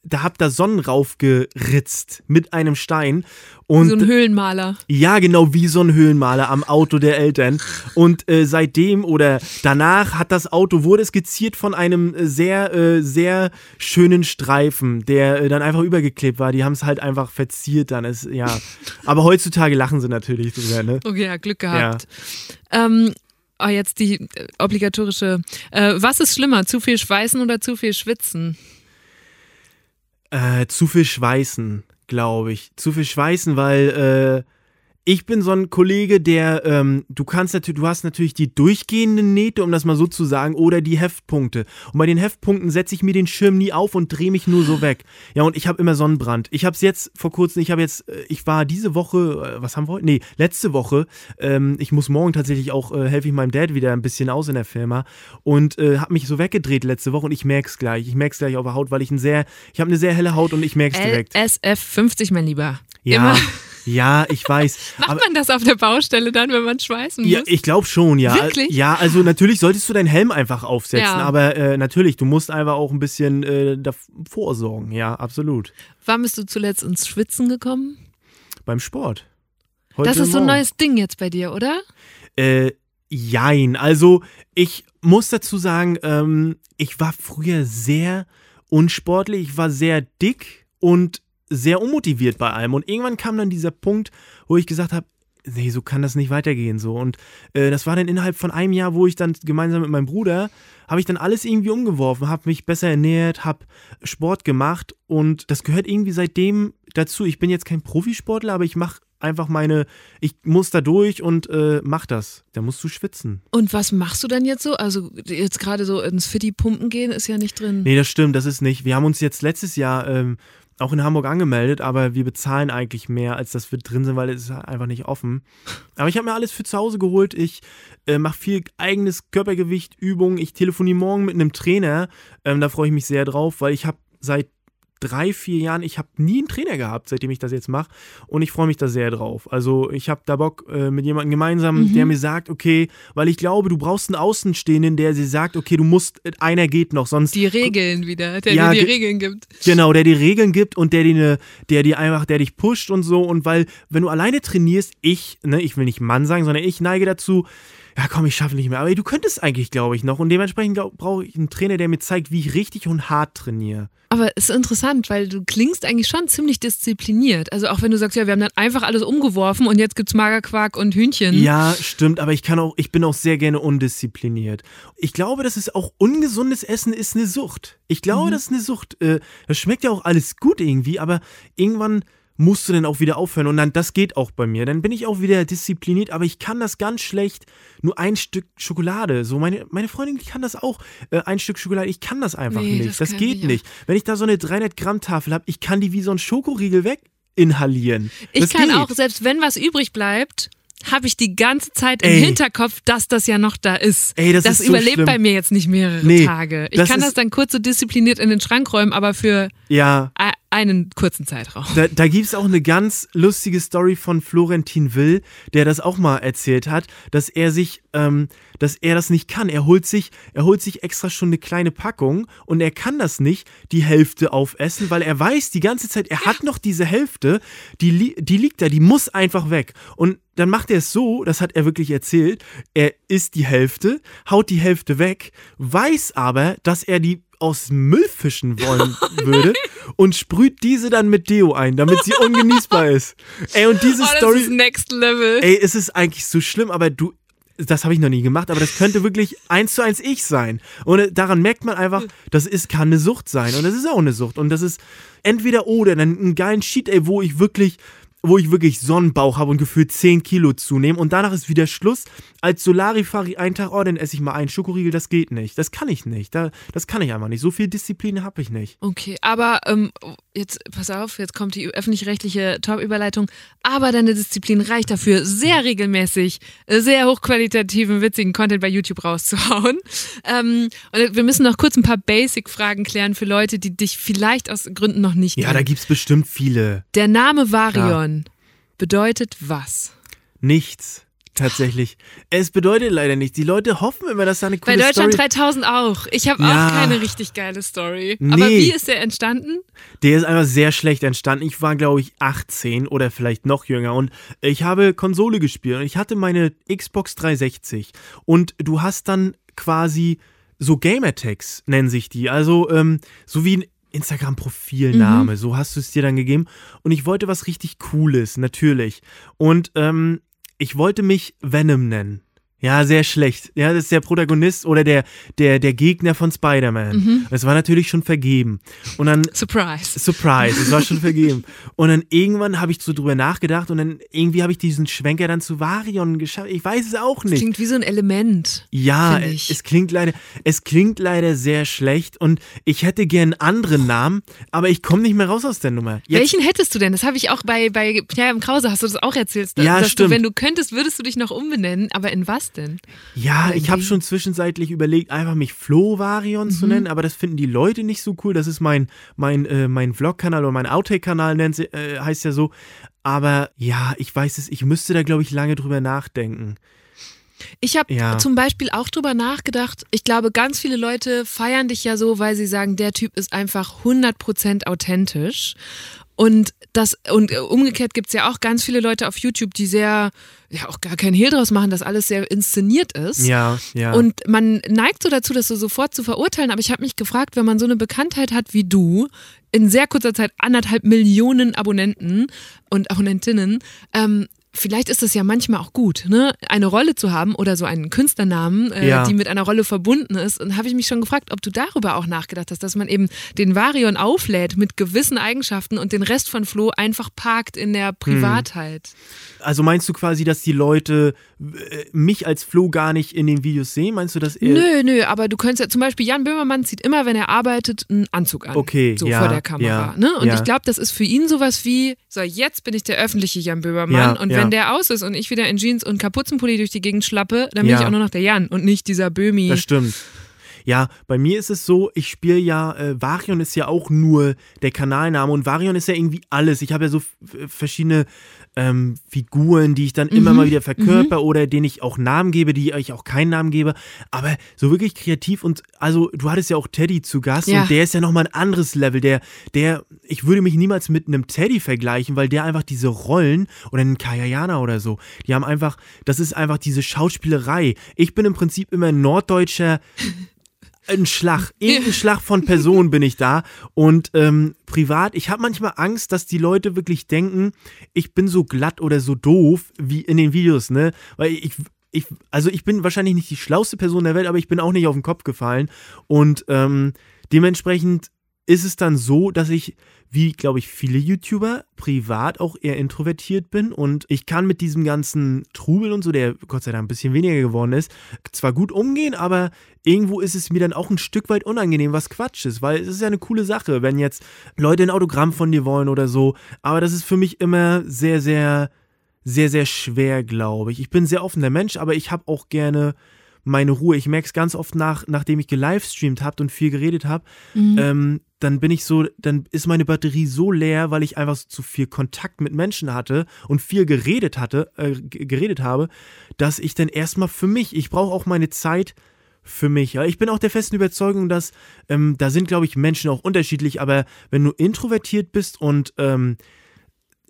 da habt ihr Sonnen raufgeritzt mit einem Stein. Und, so ein Höhlenmaler. Ja, genau, wie so ein Höhlenmaler am Auto der Eltern. Und äh, seitdem oder danach hat das Auto, wurde skizziert von einem sehr, äh, sehr schönen Streifen, der äh, dann einfach übergeklebt war. Die haben es halt einfach verziert dann. Ist, ja. (laughs) Aber heutzutage lachen sie natürlich drüber, ne? Okay, ja, Glück gehabt. Ja. Ähm, oh, jetzt die äh, obligatorische. Äh, was ist schlimmer, zu viel schweißen oder zu viel schwitzen? Äh, zu viel Schweißen, glaube ich. Zu viel Schweißen, weil äh, ich bin so ein Kollege, der, ähm, du kannst natürlich, du hast natürlich die durchgehenden Nähte, um das mal so zu sagen, oder die Heftpunkte. Und bei den Heftpunkten setze ich mir den Schirm nie auf und drehe mich nur so weg. Ja, und ich habe immer Sonnenbrand. Ich habe es jetzt vor kurzem, ich habe jetzt, äh, ich war diese Woche, äh, was haben wir heute? Nee, letzte Woche. Ähm, ich muss morgen tatsächlich auch, äh, helfe ich meinem Dad wieder ein bisschen aus in der Firma und äh, habe mich so weggedreht letzte Woche und ich merke es gleich. Ich merke es gleich auf der Haut, weil ich ein sehr, ich habe eine sehr helle Haut und ich merke es direkt. SF 50, mein Lieber. Ja. Immer. Ja, ich weiß. (laughs) Macht aber, man das auf der Baustelle dann, wenn man schweißen muss? Ja, ich glaube schon, ja. Wirklich? Ja, also natürlich solltest du deinen Helm einfach aufsetzen, ja. aber äh, natürlich, du musst einfach auch ein bisschen äh, davor sorgen. Ja, absolut. Wann bist du zuletzt ins Schwitzen gekommen? Beim Sport. Heute das ist so ein neues Ding jetzt bei dir, oder? Äh, jein. Also, ich muss dazu sagen, ähm, ich war früher sehr unsportlich, ich war sehr dick und sehr unmotiviert bei allem. Und irgendwann kam dann dieser Punkt, wo ich gesagt habe, nee, so kann das nicht weitergehen so. Und äh, das war dann innerhalb von einem Jahr, wo ich dann gemeinsam mit meinem Bruder, habe ich dann alles irgendwie umgeworfen, habe mich besser ernährt, habe Sport gemacht und das gehört irgendwie seitdem dazu. Ich bin jetzt kein Profisportler, aber ich mache einfach meine, ich muss da durch und äh, mach das. Da musst du schwitzen. Und was machst du dann jetzt so? Also jetzt gerade so ins Fitti pumpen gehen ist ja nicht drin. Nee, das stimmt, das ist nicht. Wir haben uns jetzt letztes Jahr ähm, auch in Hamburg angemeldet, aber wir bezahlen eigentlich mehr, als dass wir drin sind, weil es ist einfach nicht offen. Aber ich habe mir alles für zu Hause geholt. Ich äh, mache viel eigenes Körpergewicht, Übungen. Ich telefoniere morgen mit einem Trainer. Ähm, da freue ich mich sehr drauf, weil ich habe seit drei, vier Jahren. Ich habe nie einen Trainer gehabt, seitdem ich das jetzt mache. Und ich freue mich da sehr drauf. Also ich habe da Bock äh, mit jemandem gemeinsam, Mhm. der mir sagt, okay, weil ich glaube, du brauchst einen Außenstehenden, der sie sagt, okay, du musst, einer geht noch, sonst Die Regeln wieder, der Ja, dir die ge- Regeln gibt. Genau, der dir Regeln gibt und der dir, ne, der dir einfach, der dich pusht und so. Und weil, wenn du alleine trainierst, ich, ne, ich will nicht Mann sagen, sondern ich neige dazu, ja komm, ich schaffe nicht mehr. Aber du könntest eigentlich, glaube ich, noch. Und dementsprechend brauche ich einen Trainer, der mir zeigt, wie ich richtig und hart trainiere. Aber es ist interessant, weil du klingst eigentlich schon ziemlich diszipliniert. Also auch wenn du sagst, ja, wir haben dann einfach alles umgeworfen und jetzt gibt's Magerquark und Hühnchen. Ja, stimmt, aber ich kann auch, ich bin auch sehr gerne undiszipliniert. Ich glaube, dass es auch ungesundes Essen ist eine Sucht. Ich glaube, das ist eine Sucht. Äh, Das schmeckt ja auch alles gut irgendwie, aber irgendwann musst du dann auch wieder aufhören und dann, das geht auch bei mir. Dann bin ich auch wieder diszipliniert, aber ich kann das ganz schlecht, nur ein Stück Schokolade. So, meine, meine Freundin, kann das auch, äh, ein Stück Schokolade, ich kann das einfach Nee, nicht. das Das, geht ich nicht. Wenn ich da so eine 300 Gramm Tafel habe, ich kann die wie so ein Schokoriegel weg inhalieren. Ich das kann geht. auch, selbst wenn was übrig bleibt, habe ich die ganze Zeit im Ey. Hinterkopf, dass das ja noch da ist. Ey, das ist so überlebt schlimm. bei mir jetzt nicht mehrere Nee, Tage. Ich das kann das ist- dann kurz so diszipliniert in den Schrank räumen, aber für Ja, einen kurzen Zeitraum. Da, da gibt es auch eine ganz lustige Story von Florentin Will, der das auch mal erzählt hat, dass er sich, ähm, dass er das nicht kann. Er holt sich, er holt sich extra schon eine kleine Packung und er kann das nicht, die Hälfte aufessen, weil er weiß die ganze Zeit, er hat noch diese Hälfte, die, die liegt da, die muss einfach weg. Und dann macht er es so, das hat er wirklich erzählt, er isst die Hälfte, haut die Hälfte weg, weiß aber, dass er die aus Müll fischen wollen (laughs) würde und sprüht diese dann mit Deo ein, damit sie ungenießbar ist. Ey, und diese Oh, das Story. ist next level. Ey, es ist eigentlich so schlimm, aber du. Das habe ich noch nie gemacht, aber das könnte wirklich eins zu eins ich sein. Und daran merkt man einfach, das ist, kann eine Sucht sein. Und das ist auch eine Sucht. Und das ist entweder oder, dann einen geilen Cheat, ey, wo ich wirklich, wo ich wirklich Sonnenbauch habe und gefühlt 10 Kilo zunehme. Und danach ist wieder Schluss. Als Solarifari einen Tag, oh, dann esse ich mal einen Schokoriegel, das geht nicht. Das kann ich nicht. Da, das kann ich einfach nicht. So viel Disziplin habe ich nicht. Okay, aber ähm, jetzt, pass auf, jetzt kommt die öffentlich-rechtliche Top-Überleitung. Aber deine Disziplin reicht dafür, sehr regelmäßig, sehr hochqualitativen, witzigen Content bei YouTube rauszuhauen. Ähm, und wir müssen noch kurz ein paar Basic-Fragen klären für Leute, die dich vielleicht aus Gründen noch nicht Ja, da kennen. gibt es bestimmt viele. Der Name Varion bedeutet was? Nichts. Tatsächlich. Es bedeutet leider nichts. Die Leute hoffen immer, dass da eine Bei coole Deutschland Story... 3000 auch. Ich habe Ja. auch keine richtig geile Story. Aber Nee. wie ist der entstanden? Der ist einfach sehr schlecht entstanden. Ich war, glaube ich, 18 oder vielleicht noch jünger und ich habe Konsole gespielt und ich hatte meine Xbox 360 und du hast dann quasi so Gamertags, nennen sich die. Also ähm, so wie ein Instagram-Profilname, so hast du es dir dann gegeben. Und ich wollte was richtig Cooles, natürlich. Und ähm, ich wollte mich Venom nennen. Ja, sehr schlecht. Ja, das ist der Protagonist oder der, der, der Gegner von Spider-Man. Das war natürlich schon vergeben. Und dann Surprise. Surprise, es war schon (laughs) vergeben. Und dann irgendwann habe ich so drüber nachgedacht und dann irgendwie habe ich diesen Schwenker dann zu Varion geschafft. Ich weiß es auch nicht. Klingt wie so ein Element. Ja, es, ich. es klingt leider, es klingt leider sehr schlecht und ich hätte gern einen anderen Namen, aber ich komme nicht mehr raus aus der Nummer. Jetzt, Welchen hättest du denn? Das habe ich auch bei, bei Pierre im Krause, hast du das auch erzählt? dass- Ja, dass stimmt. Du, wenn du könntest, würdest du dich noch umbenennen. Aber in was denn? ja, ich habe irgendwie- schon zwischenzeitlich überlegt, einfach mich Flo Varion Mhm. zu nennen, aber das finden die Leute nicht so cool. Das ist mein, mein, äh, mein Vlog-Kanal oder mein Outtake-Kanal äh, heißt ja so. Aber ja, ich weiß es, ich müsste da, glaube ich, lange drüber nachdenken. Ich habe Ja. zum Beispiel auch drüber nachgedacht. Ich glaube, ganz viele Leute feiern dich ja so, weil sie sagen, der Typ ist einfach 100% authentisch. Und das und äh, umgekehrt gibt's ja auch ganz viele Leute auf YouTube, die sehr, ja auch gar keinen Hehl draus machen, dass alles sehr inszeniert ist. Ja, ja. Und man neigt so dazu, das so sofort zu verurteilen. Aber ich habe mich gefragt, wenn man so eine Bekanntheit hat wie du, in sehr kurzer Zeit anderthalb Millionen Abonnenten und Abonnentinnen, ähm, vielleicht ist es ja manchmal auch gut, ne? eine Rolle zu haben oder so einen Künstlernamen, äh, Ja. die mit einer Rolle verbunden ist. Und habe ich mich schon gefragt, ob du darüber auch nachgedacht hast, dass man eben den Varion auflädt mit gewissen Eigenschaften und den Rest von Flo einfach parkt in der Privatheit. Also meinst du quasi, dass die Leute äh, mich als Flo gar nicht in den Videos sehen? Meinst du, dass er. Nö, nö, aber du könntest ja zum Beispiel, Jan Böhmermann zieht immer, wenn er arbeitet, einen Anzug an. Okay, So ja, vor der Kamera. ja, ne? Und ich glaube, das ist für ihn sowas wie, so, jetzt bin ich der öffentliche Jan Böhmermann. Und ja. Wenn der aus ist und ich wieder in Jeans und Kapuzenpulli durch die Gegend schlappe, dann bin ich auch nur noch der Jan und nicht dieser Böhmi. Das stimmt. Ja, bei mir ist es so, ich spiele ja, äh, Varion ist ja auch nur der Kanalname und Varion ist ja irgendwie alles. Ich habe ja so verschiedene ähm, Figuren, die ich dann mhm. immer mal wieder verkörper mhm. oder denen ich auch Namen gebe, die ich auch keinen Namen gebe. Aber so wirklich kreativ und also du hattest ja auch Teddy zu Gast ja. und der ist ja nochmal ein anderes Level. Der, der, ich würde mich niemals mit einem Teddy vergleichen, weil der einfach diese Rollen oder einen Kayayana oder so, die haben einfach, das ist einfach diese Schauspielerei. Ich bin im Prinzip immer ein norddeutscher (laughs) ein Schlag, (laughs) irgendein Schlag von Personen bin ich da. Und ähm, privat, ich habe manchmal Angst, dass die Leute wirklich denken, ich bin so glatt oder so doof wie in den Videos, ne? Weil ich, ich, also ich bin wahrscheinlich nicht die schlauste Person der Welt, aber ich bin auch nicht auf den Kopf gefallen. Und ähm, dementsprechend ist es dann so, dass ich wie, glaube ich, viele YouTuber privat auch eher introvertiert bin. Und ich kann mit diesem ganzen Trubel und so, der Gott sei Dank ein bisschen weniger geworden ist, zwar gut umgehen, aber irgendwo ist es mir dann auch ein Stück weit unangenehm, was Quatsch ist, weil es ist ja eine coole Sache, wenn jetzt Leute ein Autogramm von dir wollen oder so, aber das ist für mich immer sehr, sehr, sehr, sehr schwer, glaube ich. Ich bin ein sehr offener Mensch, aber ich habe auch gerne meine Ruhe. Ich merke es ganz oft nach, nachdem ich gelivestreamt habe und viel geredet habe, mhm. ähm, dann bin ich so, dann ist meine Batterie so leer, weil ich einfach so zu viel Kontakt mit Menschen hatte und viel geredet hatte, äh, geredet habe, dass ich dann erstmal für mich, ich brauche auch meine Zeit für mich. Ja, ich bin auch der festen Überzeugung, dass ähm, da sind, glaube ich, Menschen auch unterschiedlich, aber wenn du introvertiert bist und ähm,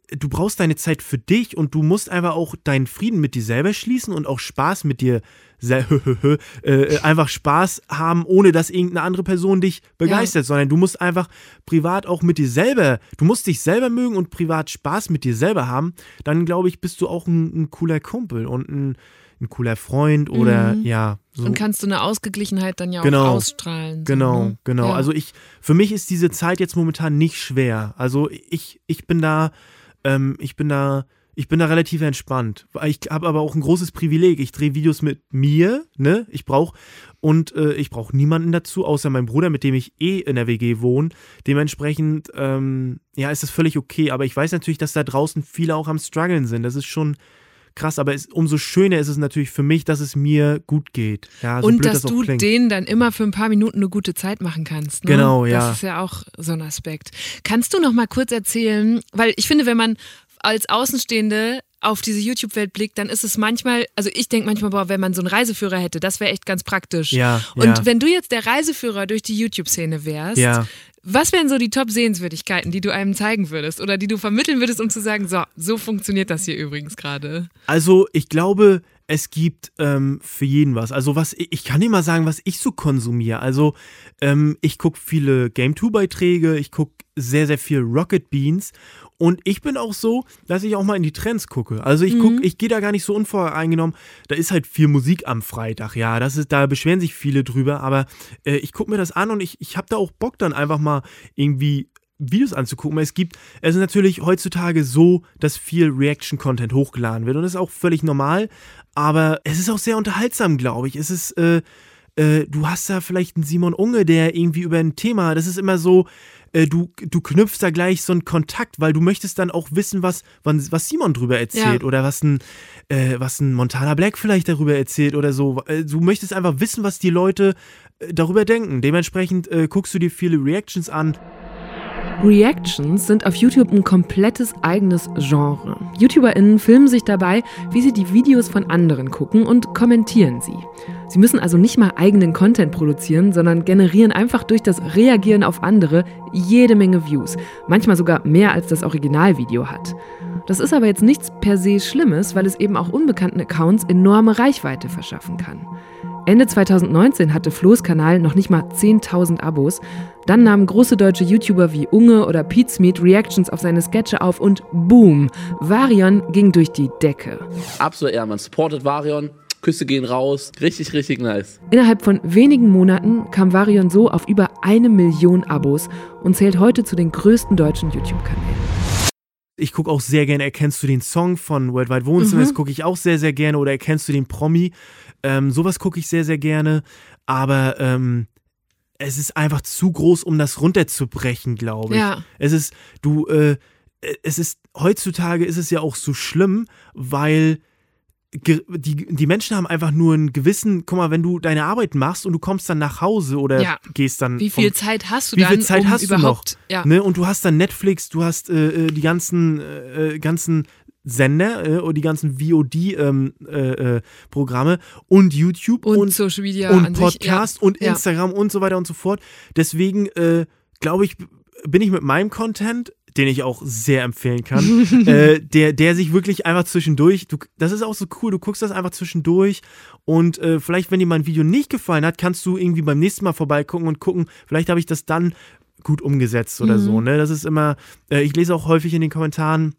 du brauchst deine Zeit für dich und du musst einfach auch deinen Frieden mit dir selber schließen und auch Spaß mit dir (laughs) äh, einfach Spaß haben, ohne dass irgendeine andere Person dich begeistert, ja. sondern du musst einfach privat auch mit dir selber, du musst dich selber mögen und privat Spaß mit dir selber haben, dann glaube ich, bist du auch ein, ein cooler Kumpel und ein, ein cooler Freund oder mhm. ja. So. Und kannst du eine Ausgeglichenheit dann ja genau. auch ausstrahlen. Genau, so, ne? genau. Ja. Also ich, für mich ist diese Zeit jetzt momentan nicht schwer. Also ich, ich bin da, ähm, ich bin da ich bin da relativ entspannt. Ich habe aber auch ein großes Privileg. Ich drehe Videos mit mir, ne? Ich brauche und äh, ich brauche niemanden dazu, außer meinem Bruder, mit dem ich eh in der WG wohne. Dementsprechend, ähm, ja, ist das völlig okay. Aber ich weiß natürlich, dass da draußen viele auch am struggeln sind. Das ist schon krass, aber es, umso schöner ist es natürlich für mich, dass es mir gut geht. Ja, so und blöd, dass das du klingt. denen dann immer für ein paar Minuten eine gute Zeit machen kannst. Ne? Genau, ja. Das ist ja auch so ein Aspekt. Kannst du noch mal kurz erzählen, weil ich finde, wenn man als Außenstehende auf diese YouTube-Welt blickt, dann ist es manchmal, also ich denke manchmal, boah, wenn man so einen Reiseführer hätte, das wäre echt ganz praktisch. Ja, und ja. wenn du jetzt der Reiseführer durch die YouTube-Szene wärst, ja. Was wären so die Top-Sehenswürdigkeiten, die du einem zeigen würdest oder die du vermitteln würdest, um zu sagen, so, so funktioniert das hier übrigens gerade? Also ich glaube, es gibt ähm, für jeden was. Also was ich kann dir mal sagen, was ich so konsumiere. Also ähm, ich gucke viele Game 2 Beiträge, ich gucke sehr sehr viel Rocket Beans und ich bin auch so, dass ich auch mal in die Trends gucke. Also ich gucke, mhm. ich gehe da gar nicht so unvoreingenommen. Da ist halt viel Musik am Freitag, ja. Das ist, da beschweren sich viele drüber, aber äh, ich gucke mir das an und ich, ich habe da auch Bock dann einfach mal irgendwie Videos anzugucken. Es gibt, es ist natürlich heutzutage so, dass viel Reaction-Content hochgeladen wird und das ist auch völlig normal, aber es ist auch sehr unterhaltsam, glaube ich. Es ist, äh, äh, du hast da vielleicht einen Simon Unge, der irgendwie über ein Thema, das ist immer so, äh, du, du knüpfst da gleich so einen Kontakt, weil du möchtest dann auch wissen, was, was Simon drüber erzählt ja. oder was ein, äh, was ein Montana Black vielleicht darüber erzählt oder so. Äh, du möchtest einfach wissen, was die Leute äh, darüber denken. Dementsprechend guckst du dir viele Reactions an. Reactions sind auf YouTube ein komplettes eigenes Genre. YouTuberInnen filmen sich dabei, wie sie die Videos von anderen gucken und kommentieren sie. Sie müssen also nicht mal eigenen Content produzieren, sondern generieren einfach durch das Reagieren auf andere jede Menge Views. Manchmal sogar mehr als das Originalvideo hat. Das ist aber jetzt nichts per se Schlimmes, weil es eben auch unbekannten Accounts enorme Reichweite verschaffen kann. Ende 2019 hatte Flo's Kanal noch nicht mal 10.000 Abos. Dann nahmen große deutsche YouTuber wie Unge oder Pete Reactions auf seine Sketche auf und boom, Varion ging durch die Decke. Absolut, ja, man supportet Varion. Küsse gehen raus. Richtig, richtig nice. Innerhalb von wenigen Monaten kam Varion so auf über eine Million Abos und zählt heute zu den größten deutschen YouTube-Kanälen. Ich gucke auch sehr gerne, erkennst du den Song von Worldwide Wohnzimmer? Mhm. Das gucke ich auch sehr, sehr gerne. Oder erkennst du den Promi? Ähm, sowas gucke ich sehr, sehr gerne. Aber ähm, es ist einfach zu groß, um das runterzubrechen, glaube ich. Ja. Es ist, du, äh, es ist, heutzutage ist es ja auch so schlimm, weil die, die Menschen haben einfach nur einen gewissen, guck mal, wenn du deine Arbeit machst und du kommst dann nach Hause oder Ja. gehst dann. Wie vom- viel Zeit hast du wie dann, viel Zeit um hast du noch? überhaupt, ja. Ne? Und du hast dann Netflix, du hast äh, äh, die ganzen, äh, äh, ganzen Sender äh, und die ganzen VOD-Programme äh, äh, und YouTube und, und, Social Media und Podcast sich, ja. und. Instagram und so weiter und so fort. Deswegen glaube ich, bin ich mit meinem Content, den ich auch sehr empfehlen kann, (laughs) äh, der, der sich wirklich einfach zwischendurch, du, das ist auch so cool, du guckst das einfach zwischendurch und äh, vielleicht, wenn dir mein Video nicht gefallen hat, kannst du irgendwie beim nächsten Mal vorbeigucken und gucken, vielleicht habe ich das dann gut umgesetzt oder so. Mhm. Ne? Das ist immer, äh, ich lese auch häufig in den Kommentaren,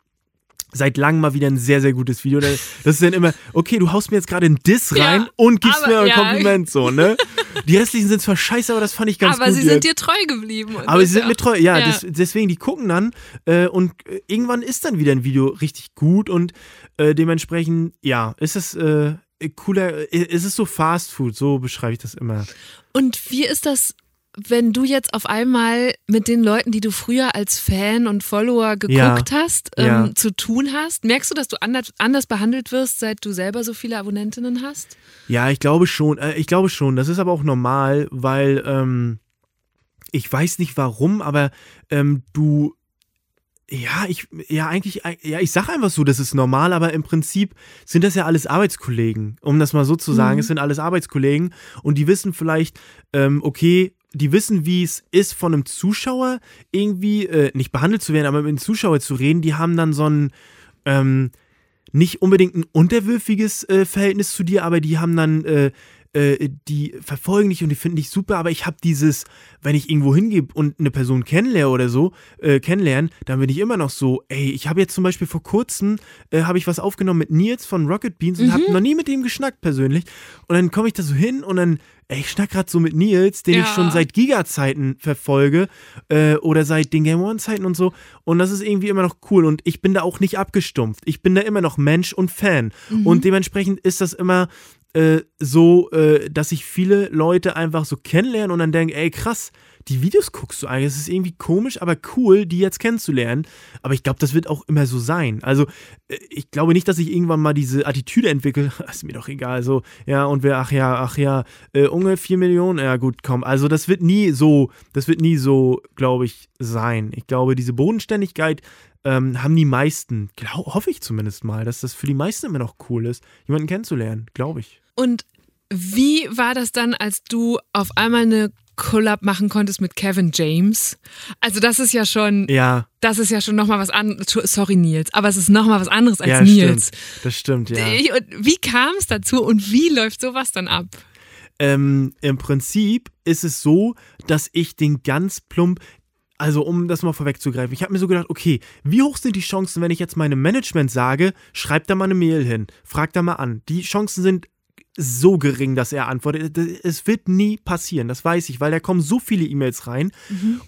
seit langem mal wieder ein sehr, sehr gutes Video. Das ist dann immer, okay, du haust mir jetzt gerade einen Diss Ja, rein und gibst aber- mir ein ja. Kompliment, so, ne? (laughs) Die restlichen sind zwar scheiße, aber das fand ich ganz Aber gut. sie sind jetzt. dir treu geblieben. aber sie sind ja mir treu, ja, Ja. Des, deswegen, die gucken dann äh, und äh, irgendwann ist dann wieder ein Video richtig gut und äh, dementsprechend, ja, ist es äh, cooler, äh, ist es so Fast Food, so beschreibe ich das immer. Und wie ist das, wenn du jetzt auf einmal mit den Leuten, die du früher als Fan und Follower geguckt Ja. hast, ähm, Ja. zu tun hast? Merkst du, dass du anders, anders behandelt wirst, seit du selber so viele Abonnentinnen hast? Ja, ich glaube schon. Äh, ich glaube schon. Das ist aber auch normal, weil ähm, ich weiß nicht warum, aber ähm, du. Ja, ich, ja, eigentlich, ja, ich sage einfach so, das ist normal, aber im Prinzip sind das ja alles Arbeitskollegen, um das mal so zu sagen. Mhm. Es sind alles Arbeitskollegen und die wissen vielleicht, ähm, okay, die wissen, wie es ist, von einem Zuschauer irgendwie äh, nicht behandelt zu werden, aber mit einem Zuschauer zu reden. Die haben dann so ein, ähm, nicht unbedingt ein unterwürfiges äh, Verhältnis zu dir, aber die haben dann, äh, äh, die verfolgen dich und die finden dich super, aber ich habe dieses, wenn ich irgendwo hingehe und eine Person kennenlerne oder so, äh, kennenlernen, dann bin ich immer noch so, ey, ich habe jetzt zum Beispiel vor kurzem, äh, habe ich was aufgenommen mit Nils von Rocket Beans und habe noch nie mit dem geschnackt persönlich. Und dann komme ich da so hin und dann, ey, ich schnack gerade so mit Nils, den ich Ja. schon seit Giga-Zeiten verfolge äh, oder seit den Game One-Zeiten und so. Und das ist irgendwie immer noch cool und ich bin da auch nicht abgestumpft. Ich bin da immer noch Mensch und Fan. Und dementsprechend ist das immer äh, so, äh, dass ich viele Leute einfach so kennenlernen und dann denke, ey krass, die Videos guckst du eigentlich. Es ist irgendwie komisch, aber cool, die jetzt kennenzulernen. Aber ich glaube, das wird auch immer so sein. Also, äh, ich glaube nicht, dass ich irgendwann mal diese Attitüde entwickle. (laughs) ist mir doch egal. So, ja, und wer, ach ja, ach ja, äh, Unge, 4 Millionen, ja gut, komm. Also, das wird nie so, das wird nie so, glaube ich, sein. Ich glaube, diese Bodenständigkeit ähm, haben die meisten, glaub, hoffe ich zumindest mal, dass das für die meisten immer noch cool ist, jemanden kennenzulernen, glaube ich. Und wie war das dann, als du auf einmal eine Collab machen konntest mit Kevin James? Also das ist ja schon, Ja, das ist ja schon nochmal was anderes. Sorry Nils, aber es ist nochmal was anderes als ja, Nils. stimmt. Das stimmt, ja. Ich- Und wie kam es dazu und wie läuft sowas dann ab? Ähm, Im Prinzip ist es so, dass ich den ganz plump, also um das mal vorwegzugreifen, ich habe mir so gedacht, okay, wie hoch sind die Chancen, wenn ich jetzt meinem Management sage, schreibt da mal eine Mail hin, fragt da mal an. Die Chancen sind so gering, dass er antwortet. Es wird nie passieren, das weiß ich, weil da kommen so viele E-Mails rein.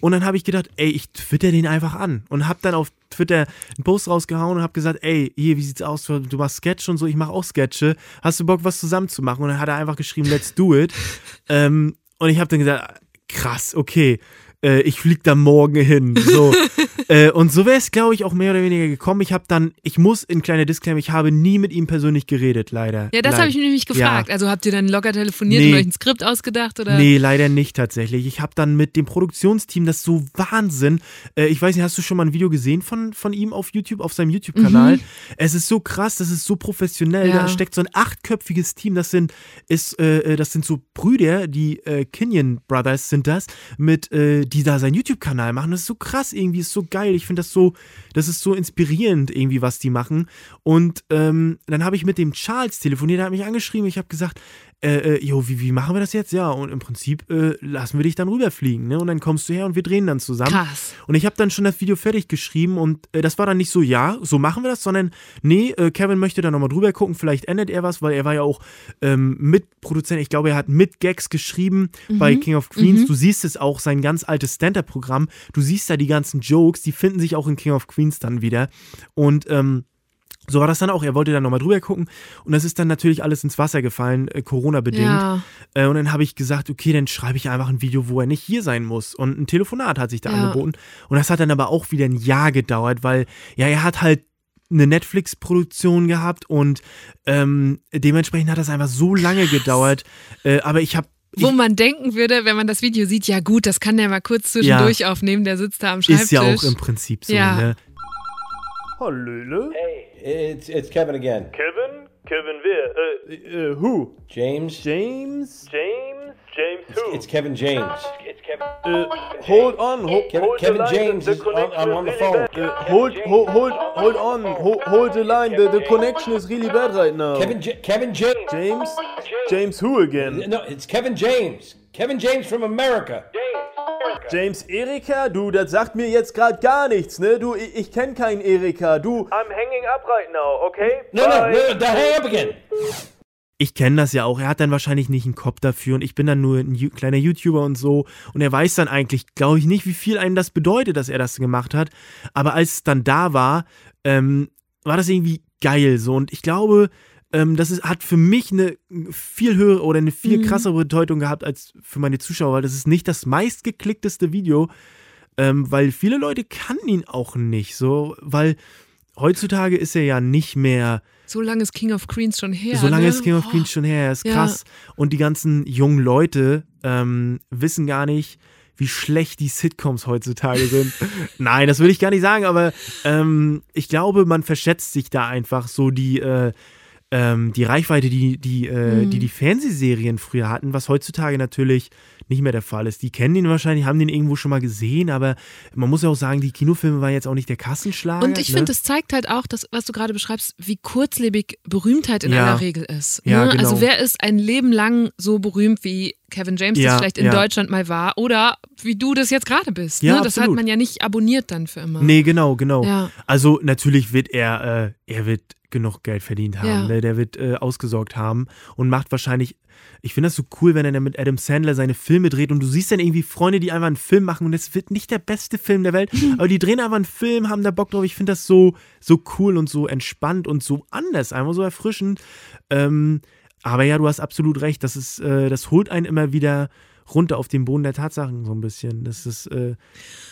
Und dann habe ich gedacht, ey, ich twitter den einfach an. Und habe dann auf Twitter einen Post rausgehauen und habe gesagt, ey, hier, wie sieht's aus? Du machst Sketch und so, ich mache auch Sketche. Hast du Bock, was zusammen zu machen? Und dann hat er einfach geschrieben, let's do it. (laughs) ähm, und ich habe dann gesagt, krass, okay. Äh, ich flieg da morgen hin. So. (laughs) äh, und so wäre es, glaube ich, auch mehr oder weniger gekommen. Ich habe dann, ich muss in kleiner Disclaimer, ich habe nie mit ihm persönlich geredet, leider. Ja, das habe ich nämlich gefragt. Ja. Also habt ihr dann locker telefoniert Nee. und euch ein Skript ausgedacht oder? Nee, leider nicht tatsächlich. Ich habe dann mit dem Produktionsteam, das ist so Wahnsinn. Äh, ich weiß nicht, hast du schon mal ein Video gesehen von, von ihm auf YouTube, auf seinem YouTube-Kanal? Es ist so krass, das ist so professionell. Mhm. Ja. Da steckt so ein achtköpfiges Team. Das sind, ist, äh, das sind so Brüder, die äh, Kenyon Brothers sind das, mit, äh, die da seinen YouTube-Kanal machen. Das ist so krass irgendwie, ist so geil. Ich finde das so, das ist so inspirierend irgendwie, was die machen. Und ähm, dann habe ich mit dem Charles telefoniert, der hat mich angeschrieben. Ich habe gesagt, äh, äh, jo, wie, wie machen wir das jetzt? Ja, und im Prinzip äh, lassen wir dich dann rüberfliegen, ne? Und dann kommst du her und wir drehen dann zusammen. Krass. Und ich habe dann schon das Video fertig geschrieben und äh, das war dann nicht so, ja, so machen wir das, sondern nee, äh, Kevin möchte da nochmal drüber gucken, vielleicht ändert er was, weil er war ja auch ähm, Mitproduzent, ich glaube, er hat mit Gags geschrieben bei King of Queens. Du siehst es auch, sein ganz altes Stand-Up-Programm, du siehst da die ganzen Jokes, die finden sich auch in King of Queens dann wieder. Und ähm, so war das dann auch. Er wollte dann nochmal drüber gucken und das ist dann natürlich alles ins Wasser gefallen, äh, Corona-bedingt. Ja. Äh, und dann habe ich gesagt, okay, dann schreibe ich einfach ein Video, wo er nicht hier sein muss. Und ein Telefonat hat sich da Ja. angeboten. Und das hat dann aber auch wieder ein Jahr gedauert, weil, ja, er hat halt eine Netflix-Produktion gehabt und ähm, dementsprechend hat das einfach so lange gedauert. Äh, aber ich habe Wo man denken würde, wenn man das Video sieht, ja gut, das kann der mal kurz zwischendurch aufnehmen, der sitzt da am Schreibtisch. ist ja auch im Prinzip so. Ja. Ne? Hallöle. It's it's Kevin again. Kevin? Kevin wer? Äh, äh, who? James. James? James? James who? It's Kevin James. It's Kevin. Äh, hold on, hold, Kevin, hold Kevin. James is. the I'm, I'm on the phone. Uh, hold, hold, hold, hold on, hold, hold the line. The, the connection is really bad right now. Kevin J- Kevin James. James? James who again? No, it's Kevin James. Kevin James from America. James Erika? Du, das sagt mir jetzt gerade gar nichts, ne? Du, ich, ich kenne keinen Erika. Du. I'm hanging up right now, okay? No, no, no, no, hang up again. Ich kenne das ja auch. Er hat dann wahrscheinlich nicht einen Kopf dafür und ich bin dann nur ein kleiner YouTuber und so. Und er weiß dann eigentlich, glaube ich, nicht, wie viel einem das bedeutet, dass er das gemacht hat. Aber als es dann da war, ähm, war das irgendwie geil so. Und ich glaube, ähm, das ist, hat für mich eine viel höhere oder eine viel krassere Bedeutung gehabt als für meine Zuschauer, weil das ist nicht das meistgeklickteste Video, ähm, weil viele Leute kannten ihn auch nicht so, weil heutzutage ist er ja nicht mehr So lange ist King of Queens schon her. so lange ne? ist King of Oh. Queens schon her, ist Ja. krass. Und die ganzen jungen Leute ähm, wissen gar nicht, wie schlecht die Sitcoms heutzutage sind. (laughs) Nein, das würde ich gar nicht sagen, aber ähm, ich glaube, man verschätzt sich da einfach so die, äh, ähm, die Reichweite, die die, äh, Mhm. die die Fernsehserien früher hatten, was heutzutage natürlich nicht mehr der Fall ist. Die kennen ihn wahrscheinlich, haben den irgendwo schon mal gesehen, aber man muss ja auch sagen, die Kinofilme waren jetzt auch nicht der Kassenschlager. Und ich ne? finde, es zeigt halt auch, dass, was du gerade beschreibst, wie kurzlebig Berühmtheit in Ja. aller Regel ist. Ja, ne? genau. Also wer ist ein Leben lang so berühmt wie Kevin James Ja, das vielleicht in ja. Deutschland mal war oder wie du das jetzt gerade bist. Ja, ne? Das hat absolut. man ja nicht abonniert dann für immer. Nee, genau, genau. Ja. Also natürlich wird er, äh, er wird genug Geld verdient haben. Ja. Ne? Der wird äh, ausgesorgt haben und macht wahrscheinlich. Ich finde das so cool, wenn er dann mit Adam Sandler seine Filme dreht und du siehst dann irgendwie Freunde, die einfach einen Film machen und es wird nicht der beste Film der Welt, (laughs) aber die drehen einfach einen Film, haben da Bock drauf. Ich finde das so, so cool und so entspannt und so anders, einfach so erfrischend. Ähm, aber ja, du hast absolut recht, das ist, äh, das holt einen immer wieder runter auf den Boden der Tatsachen so ein bisschen. Das ist, äh,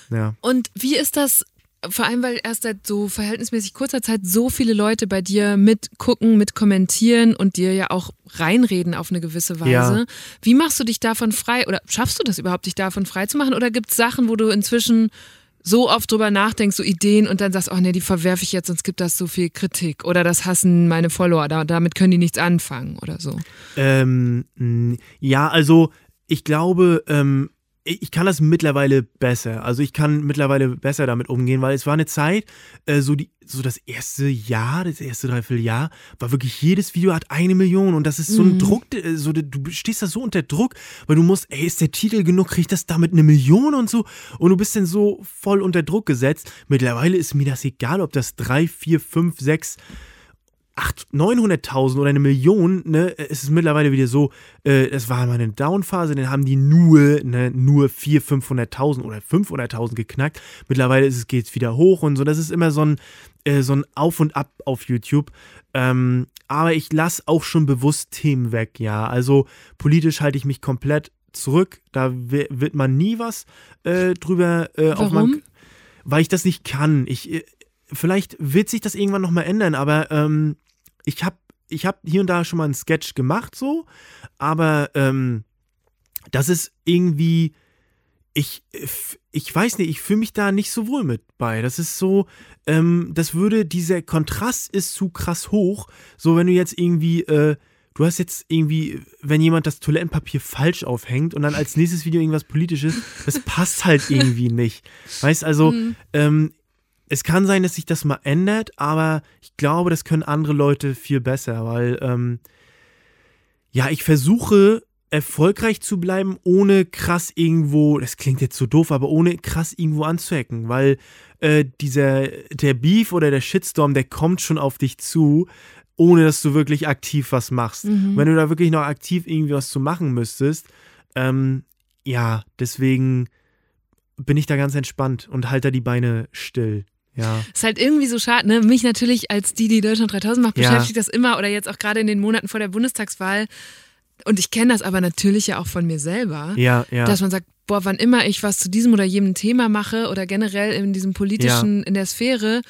ja. Und wie ist das, vor allem weil erst seit so verhältnismäßig kurzer Zeit so viele Leute bei dir mitgucken, mit kommentieren und dir ja auch reinreden auf eine gewisse Weise. Ja. Wie machst du dich davon frei oder schaffst du das überhaupt, dich davon frei zu machen? Oder gibt es Sachen, wo du inzwischen so oft drüber nachdenkst, so Ideen und dann sagst, oh nee, die verwerfe ich jetzt, sonst gibt das so viel Kritik oder das hassen meine Follower, da, damit können die nichts anfangen oder so. Ähm, ja, also ich glaube, ähm, ich kann das mittlerweile besser. Also ich kann mittlerweile besser damit umgehen, weil es war eine Zeit, äh, so die, so das erste Jahr, das erste Dreivierteljahr, war wirklich jedes Video hat eine Million und das ist so ein Druck, äh, so du stehst da so unter Druck, weil du musst, ey, ist der Titel genug, kriegt das damit eine Million und so und du bist dann so voll unter Druck gesetzt. Mittlerweile ist mir das egal, ob das drei, vier, fünf, sechs 800.000, 900.000 oder eine Million, ne, es ist mittlerweile wieder so, äh, es war mal eine Downphase, dann haben die nur, ne, nur 400.000, 500.000 oder 500.000 geknackt. Mittlerweile ist es, geht's wieder hoch und so. Das ist immer so ein, äh, so ein Auf und Ab auf YouTube. Ähm, aber ich lasse auch schon bewusst Themen weg, ja. Also politisch halte ich mich komplett zurück. Da wi- wird man nie was äh, drüber äh, Warum? weil ich das nicht kann. Ich, äh, vielleicht wird sich das irgendwann nochmal ändern, aber ähm, ich habe ich hab hier und da schon mal einen Sketch gemacht, so, aber ähm, das ist irgendwie, ich, ich weiß nicht, ich fühle mich da nicht so wohl mit bei. Das ist so, ähm, das würde, dieser Kontrast ist zu krass hoch. So, wenn du jetzt irgendwie, äh, du hast jetzt irgendwie, wenn jemand das Toilettenpapier falsch aufhängt und dann als nächstes Video irgendwas Politisches, das passt halt irgendwie nicht. Weißt also, ähm, es kann sein, dass sich das mal ändert, aber ich glaube, das können andere Leute viel besser, weil, ähm, ja, ich versuche erfolgreich zu bleiben, ohne krass irgendwo, das klingt jetzt so doof, aber ohne krass irgendwo anzuecken, weil äh, dieser, der Beef oder der Shitstorm, der kommt schon auf dich zu, ohne dass du wirklich aktiv was machst. Mhm. Wenn du da wirklich noch aktiv irgendwie was zu machen müsstest, ähm, ja, deswegen bin ich da ganz entspannt und halte da die Beine still. Ja. Ist halt irgendwie so schade, ne? Mich natürlich als die, die Deutschland 3000 macht, Ja. beschäftigt das immer oder jetzt auch gerade in den Monaten vor der Bundestagswahl. Und ich kenne das aber natürlich ja auch von mir selber, Ja, ja. dass man sagt, boah, wann immer ich was zu diesem oder jenem Thema mache oder generell in diesem politischen, in der Sphäre,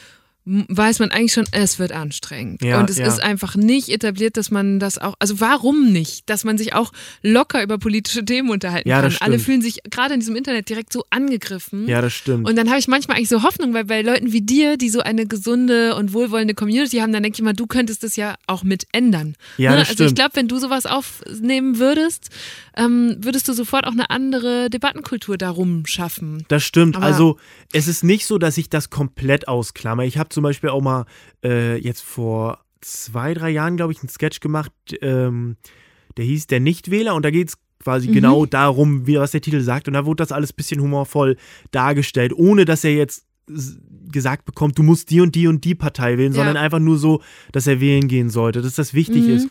weiß man eigentlich schon, es wird anstrengend. Ja, und es ja. ist einfach nicht etabliert, dass man das auch, also warum nicht, dass man sich auch locker über politische Themen unterhalten Ja, kann. das Alle stimmt. fühlen sich gerade in diesem Internet direkt so angegriffen. Ja, das stimmt. Und dann habe ich manchmal eigentlich so Hoffnung, weil bei Leuten wie dir, die so eine gesunde und wohlwollende Community haben, dann denke ich mal, du könntest das ja auch mit ändern. Ja, ne? das Also ich stimmt. glaube, wenn du sowas aufnehmen würdest, ähm, würdest du sofort auch eine andere Debattenkultur darum schaffen. Das stimmt. Aber- also es ist nicht so, dass ich das komplett ausklammer. Ich habe zum Beispiel auch mal äh, jetzt vor zwei, drei Jahren, glaube ich, einen Sketch gemacht, ähm, der hieß Der Nichtwähler und da geht es quasi genau darum, wie was der Titel sagt. Und da wurde das alles ein bisschen humorvoll dargestellt, ohne dass er jetzt gesagt bekommt, du musst die und die und die Partei wählen, Ja. sondern einfach nur so, dass er wählen gehen sollte, dass das wichtig ist.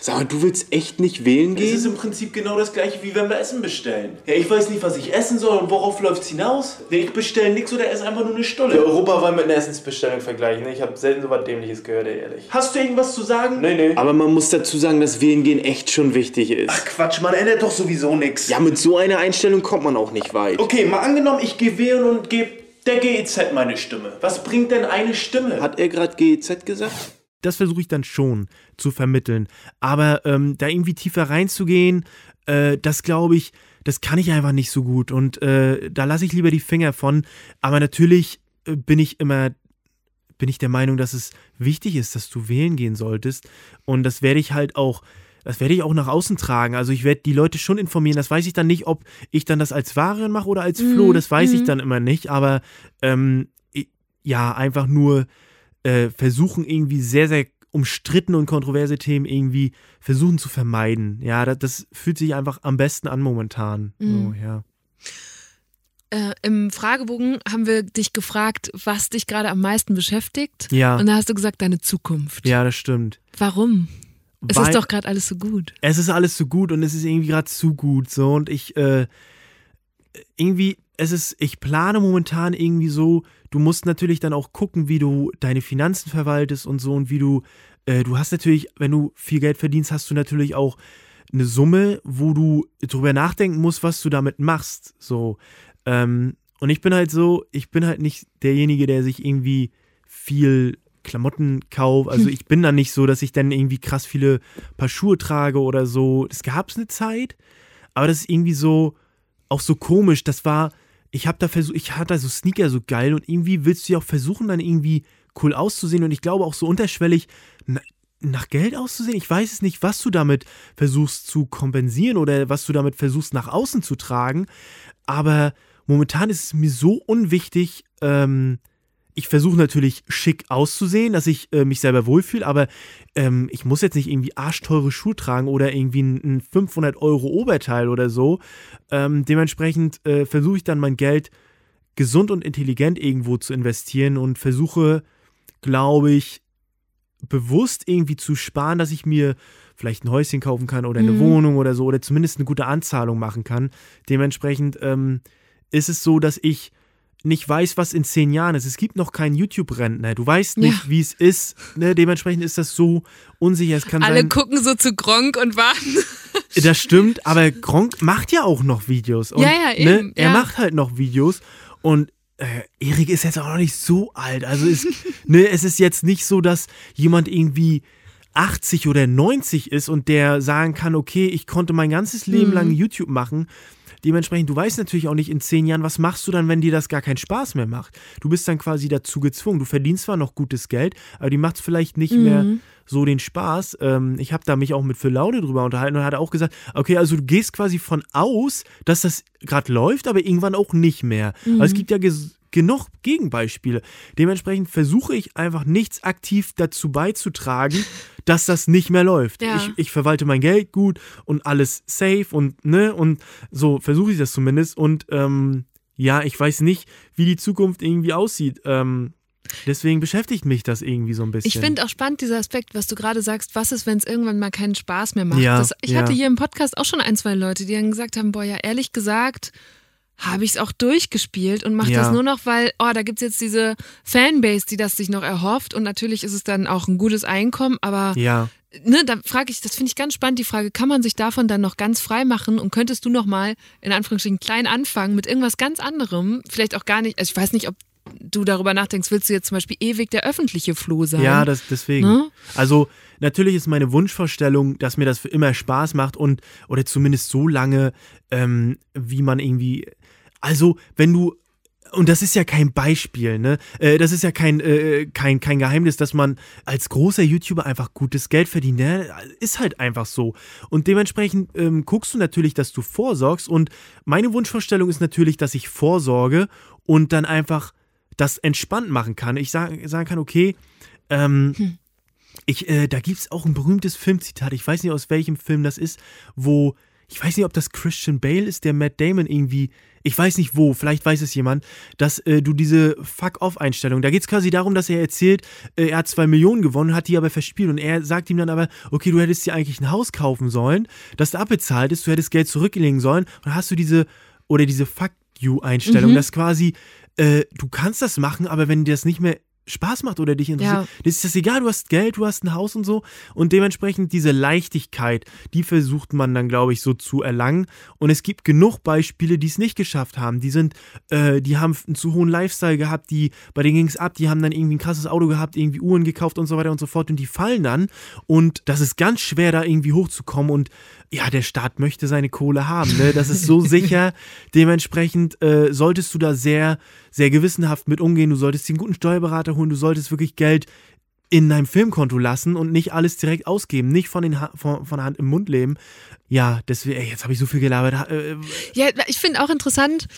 Sag mal, du willst echt nicht wählen Es gehen? ist im Prinzip genau das gleiche, wie wenn wir Essen bestellen. Ja, ich weiß nicht, was ich essen soll und worauf läuft's hinaus. Nee, ich bestelle nichts oder esse einfach nur eine Stulle. Der Europawahl mit einer Essensbestellung vergleichen. Ne? Ich habe selten so was Dämliches gehört, ehrlich. Hast du irgendwas zu sagen? Nee, nee. Aber man muss dazu sagen, dass wählen gehen echt schon wichtig ist. Ach Quatsch, man ändert doch sowieso nichts. Ja, mit so einer Einstellung kommt man auch nicht weit. Okay, mal angenommen, ich gehe wählen und gebe der GEZ meine Stimme. Was bringt denn eine Stimme? Hat er gerade GEZ gesagt? Das versuche ich dann schon zu vermitteln. Aber ähm, da irgendwie tiefer reinzugehen, äh, das glaube ich, das kann ich einfach nicht so gut. Und äh, da lasse ich lieber die Finger von. Aber natürlich äh, bin ich immer, bin ich der Meinung, dass es wichtig ist, dass du wählen gehen solltest. Und das werde ich halt auch. Das werde ich auch nach außen tragen. Also ich werde die Leute schon informieren. Das weiß ich dann nicht, ob ich dann das als Varian mache oder als Flo. Das weiß ich dann immer nicht. Aber ähm, ja, einfach nur äh, versuchen irgendwie sehr, sehr umstrittene und kontroverse Themen irgendwie versuchen zu vermeiden. Ja, das, das fühlt sich einfach am besten an momentan. Mhm. So, ja. Äh, Im Fragebogen haben wir dich gefragt, was dich gerade am meisten beschäftigt. Ja. Und da hast du gesagt, deine Zukunft. ja, das stimmt. Warum? Es Weil- ist doch gerade alles so gut. es ist alles so gut und es ist irgendwie gerade zu gut so und ich äh, irgendwie es ist ich plane momentan irgendwie so du musst natürlich dann auch gucken wie du deine Finanzen verwaltest und so und wie du äh, du hast natürlich wenn du viel Geld verdienst hast du natürlich auch eine Summe wo du drüber nachdenken musst was du damit machst so ähm, und ich bin halt so ich bin halt nicht derjenige der sich irgendwie viel Klamotten kauft. Also (laughs) ich bin dann nicht so, dass ich dann irgendwie krass viele Paar Schuhe trage oder so. Das gab es eine Zeit, aber das ist irgendwie so auch so komisch. Das war, ich habe da versucht, ich hatte so Sneaker so geil und irgendwie willst du ja auch versuchen, dann irgendwie cool auszusehen und ich glaube auch so unterschwellig na, nach Geld auszusehen. Ich weiß es nicht, was du damit versuchst zu kompensieren oder was du damit versuchst nach außen zu tragen, aber momentan ist es mir so unwichtig, ähm, ich versuche natürlich schick auszusehen, dass ich äh, mich selber wohlfühle, aber ähm, ich muss jetzt nicht irgendwie arschteure Schuhe tragen oder irgendwie ein, ein 500 Euro Oberteil oder so. Ähm, dementsprechend äh, versuche ich dann mein Geld gesund und intelligent irgendwo zu investieren und versuche, glaube ich, bewusst irgendwie zu sparen, dass ich mir vielleicht ein Häuschen kaufen kann oder eine Mhm. Wohnung oder so oder zumindest eine gute Anzahlung machen kann. Dementsprechend ähm, ist es so, dass ich nicht weiß, was in zehn Jahren ist. Es gibt noch keinen YouTube-Rentner. Du weißt nicht, Ja. wie es ist. Ne? Dementsprechend ist das so unsicher. Es kann Alle sein, gucken so zu Gronk und warten. (laughs) das stimmt, aber Gronk macht ja auch noch Videos. Und, Ja, ja, ne, eben, Er ja. macht halt noch Videos und äh, Erik ist jetzt auch noch nicht so alt. Also ist, (laughs) ne, es ist jetzt nicht so, dass jemand irgendwie 80 oder 90 ist und der sagen kann, okay, ich konnte mein ganzes Leben Mhm. lang YouTube machen. Dementsprechend, du weißt natürlich auch nicht in zehn Jahren, was machst du dann, wenn dir das gar keinen Spaß mehr macht. Du bist dann quasi dazu gezwungen. Du verdienst zwar noch gutes Geld, aber die macht es vielleicht nicht mehr so den Spaß. Ähm, ich habe da mich auch mit Phil Laude drüber unterhalten und er hat auch gesagt, okay, also du gehst quasi von aus, dass das gerade läuft, aber irgendwann auch nicht mehr. Aber es gibt ja genug Gegenbeispiele. Dementsprechend versuche ich einfach nichts aktiv dazu beizutragen, (laughs) dass das nicht mehr läuft. Ja. Ich, ich verwalte mein Geld gut und alles safe und ne und so versuche ich das zumindest und ähm, ja, ich weiß nicht, wie die Zukunft irgendwie aussieht. Ähm, deswegen beschäftigt mich das irgendwie so ein bisschen. Ich finde auch spannend dieser Aspekt, was du gerade sagst, was ist, wenn es irgendwann mal keinen Spaß mehr macht. Ja, das, ich ja. hatte hier im Podcast auch schon ein, zwei Leute, die dann gesagt haben, boah, ja, ehrlich gesagt, habe ich es auch durchgespielt und mache Ja. das nur noch, weil, oh, da gibt es jetzt diese Fanbase, die das sich noch erhofft und natürlich ist es dann auch ein gutes Einkommen, aber ja. ne, da frage ich, das finde ich ganz spannend, die Frage, kann man sich davon dann noch ganz frei machen und könntest du noch mal in Anführungsstrichen klein anfangen mit irgendwas ganz anderem, vielleicht auch gar nicht, also ich weiß nicht, ob du darüber nachdenkst, willst du jetzt zum Beispiel ewig der öffentliche Flo sein? Ja, das, deswegen. Ne? Also natürlich ist meine Wunschvorstellung, dass mir das für immer Spaß macht und oder zumindest so lange, ähm, wie man irgendwie. Also, wenn du. Und das ist ja kein Beispiel, ne? Äh, das ist ja kein, äh, kein, kein Geheimnis, dass man als großer YouTuber einfach gutes Geld verdient. Ne? Ist halt einfach so. Und dementsprechend ähm, guckst du natürlich, dass du vorsorgst. Und meine Wunschvorstellung ist natürlich, dass ich vorsorge und dann einfach das entspannt machen kann. Ich sag, sagen kann, okay, ähm, Hm. ich, äh, da gibt es auch ein berühmtes Filmzitat, ich weiß nicht aus welchem Film das ist, wo, ich weiß nicht, ob das Christian Bale ist, der Matt Damon irgendwie, ich weiß nicht wo, vielleicht weiß es jemand, dass äh, du diese Fuck-Off-Einstellung, da geht es quasi darum, dass er erzählt, äh, er hat zwei Millionen gewonnen, hat die aber verspielt und er sagt ihm dann aber, okay, du hättest dir eigentlich ein Haus kaufen sollen, das da abbezahlt ist, du hättest Geld zurücklegen sollen und dann hast du diese, oder diese Fuck-You-Einstellung, Mhm. dass quasi, äh, du kannst das machen, aber wenn dir das nicht mehr Spaß macht oder dich interessiert, Ja. das ist das egal, du hast Geld, du hast ein Haus und so. Und dementsprechend diese Leichtigkeit, die versucht man dann, glaube ich, so zu erlangen. Und es gibt genug Beispiele, die es nicht geschafft haben, die sind, äh, die haben einen zu hohen Lifestyle gehabt, die, bei denen ging es ab, die haben dann irgendwie ein krasses Auto gehabt, irgendwie Uhren gekauft und so weiter und so fort. Und die fallen dann. Und das ist ganz schwer, da irgendwie hochzukommen. Und ja, der Staat möchte seine Kohle haben, ne? das ist so (laughs) sicher, dementsprechend äh, solltest du da sehr, sehr gewissenhaft mit umgehen, du solltest dir einen guten Steuerberater holen, du solltest wirklich Geld in deinem Filmkonto lassen und nicht alles direkt ausgeben, nicht von, den ha von, von der Hand im Mund leben. Ja, deswegen, ey, jetzt habe ich so viel gelabert. Äh, Ja, ich finde auch interessant,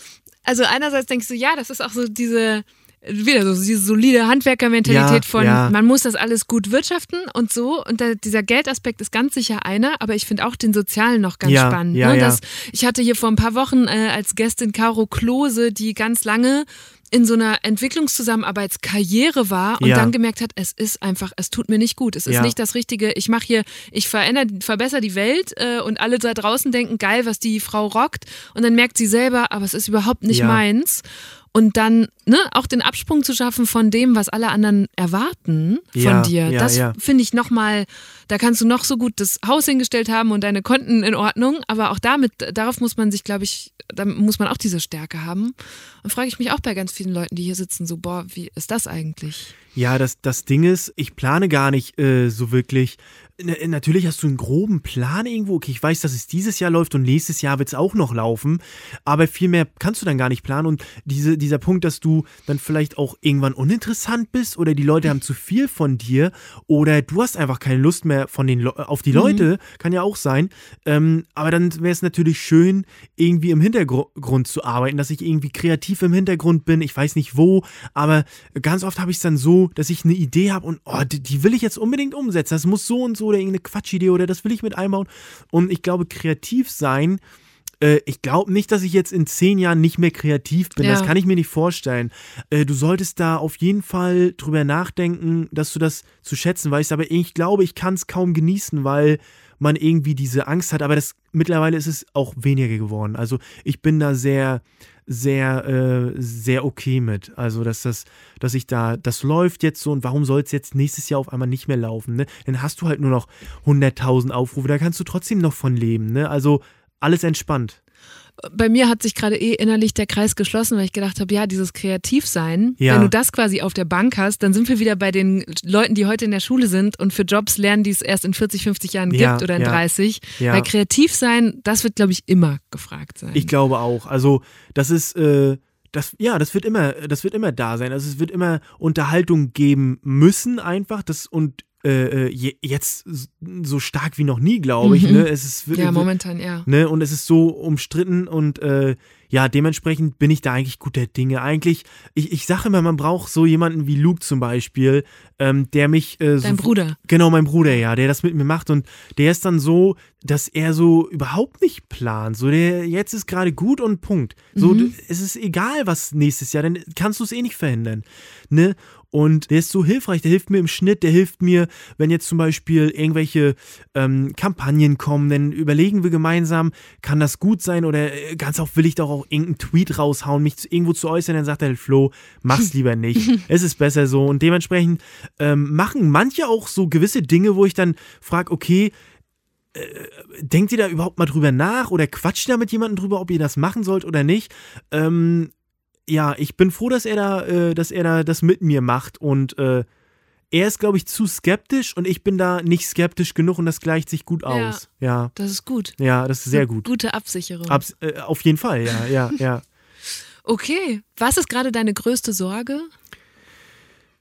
also einerseits denkst du, ja, das ist auch so diese, wieder so diese solide Handwerkermentalität Ja, von, ja. man muss das alles gut wirtschaften und so. Und da, dieser Geldaspekt ist ganz sicher einer, aber ich finde auch den sozialen noch ganz Ja, spannend. ja, ne? Das, ich hatte hier vor ein paar Wochen äh, als Gästin Caro Klose, die ganz lange in so einer Entwicklungszusammenarbeitskarriere war und Ja. dann gemerkt hat, es ist einfach, es tut mir nicht gut, es ist Ja. nicht das Richtige. Ich mache hier, ich verändere, verbessere die Welt äh, und alle da draußen denken, geil, was die Frau rockt und dann merkt sie selber, aber es ist überhaupt nicht Ja. meins. Und dann ne, auch den Absprung zu schaffen von dem, was alle anderen erwarten von Ja, dir, ja, das ja. finde ich nochmal, da kannst du noch so gut das Haus hingestellt haben und deine Konten in Ordnung, aber auch damit, darauf muss man sich, glaube ich, da muss man auch diese Stärke haben. Und frage ich mich auch bei ganz vielen Leuten, die hier sitzen, so, boah, wie ist das eigentlich? Ja, das, das Ding ist, ich plane gar nicht äh, so wirklich. Natürlich hast du einen groben Plan irgendwo. Okay, ich weiß, dass es dieses Jahr läuft und nächstes Jahr wird es auch noch laufen. Aber viel mehr kannst du dann gar nicht planen. Und diese, dieser Punkt, dass du dann vielleicht auch irgendwann uninteressant bist oder die Leute haben zu viel von dir oder du hast einfach keine Lust mehr von den Le auf die Leute, kann ja auch sein. Ähm, aber dann wäre es natürlich schön, irgendwie im Hintergrund zu arbeiten, dass ich irgendwie kreativ im Hintergrund bin. Ich weiß nicht wo, aber ganz oft habe ich es dann so, dass ich eine Idee habe und oh, die, die will ich jetzt unbedingt umsetzen. Das muss so und so oder irgendeine Quatschidee oder das will ich mit einbauen. Und ich glaube, kreativ sein. äh, Ich glaube nicht, dass ich jetzt in zehn Jahren nicht mehr kreativ bin. Ja. Das kann ich mir nicht vorstellen. Äh, Du solltest da auf jeden Fall drüber nachdenken, dass du das zu schätzen weißt. Aber ich glaube, ich kann es kaum genießen, weil man irgendwie diese Angst hat. Aber das mittlerweile ist es auch weniger geworden. Also ich bin da sehr, sehr, äh, sehr okay mit. Also dass das, dass ich da, das läuft jetzt so und warum soll es jetzt nächstes Jahr auf einmal nicht mehr laufen? Ne? Dann hast du halt nur noch 100.000 Aufrufe. Da kannst du trotzdem noch von leben. Ne? Also alles entspannt. Bei mir hat sich gerade eh innerlich der Kreis geschlossen, weil ich gedacht habe, ja, dieses Kreativsein, Ja. wenn du das quasi auf der Bank hast, dann sind wir wieder bei den Leuten, die heute in der Schule sind und für Jobs lernen, die es erst in 40, 50 Jahren Ja, gibt oder in ja. 30. Ja. Weil Kreativsein, das wird, glaube ich, immer gefragt sein. Ich glaube auch. Also, das ist, äh, das, ja, das wird immer, das wird immer da sein. Also es wird immer Unterhaltung geben müssen, einfach. Das und äh, äh, je, jetzt so stark wie noch nie, glaube ich. Mhm. Ne? Es ist, ja, momentan, ja. Ne? Und es ist so umstritten und äh, ja, dementsprechend bin ich da eigentlich guter Dinge. Eigentlich, ich, ich sage immer, man braucht so jemanden wie Luke zum Beispiel, ähm, der mich. Äh, Dein so, Bruder. Genau, mein Bruder, ja, der das mit mir macht und der ist dann so, dass er so überhaupt nicht plant. So, der jetzt ist gerade gut und Punkt. So, Mhm. es ist egal, was nächstes Jahr, dann kannst du es eh nicht verhindern. Ne? Und der ist so hilfreich, der hilft mir im Schnitt, der hilft mir, wenn jetzt zum Beispiel irgendwelche ähm, Kampagnen kommen, dann überlegen wir gemeinsam, kann das gut sein oder äh, ganz oft will ich doch auch irgendeinen Tweet raushauen, mich zu, irgendwo zu äußern, dann sagt er, Flo, mach's lieber nicht. (laughs) es ist besser so. Und dementsprechend ähm, machen manche auch so gewisse Dinge, wo ich dann frage, okay, äh, denkt ihr da überhaupt mal drüber nach oder quatscht ihr da mit jemandem drüber, ob ihr das machen sollt oder nicht? Ähm, ja, ich bin froh, dass er da, äh, dass er da das mit mir macht und äh, er ist, glaube ich, zu skeptisch und ich bin da nicht skeptisch genug und das gleicht sich gut Ja. aus. Ja, Das ist gut. ja, das ist sehr gut. Gute Absicherung. Abs äh, auf jeden Fall, ja, ja, (laughs) ja. okay. Was ist gerade deine größte Sorge?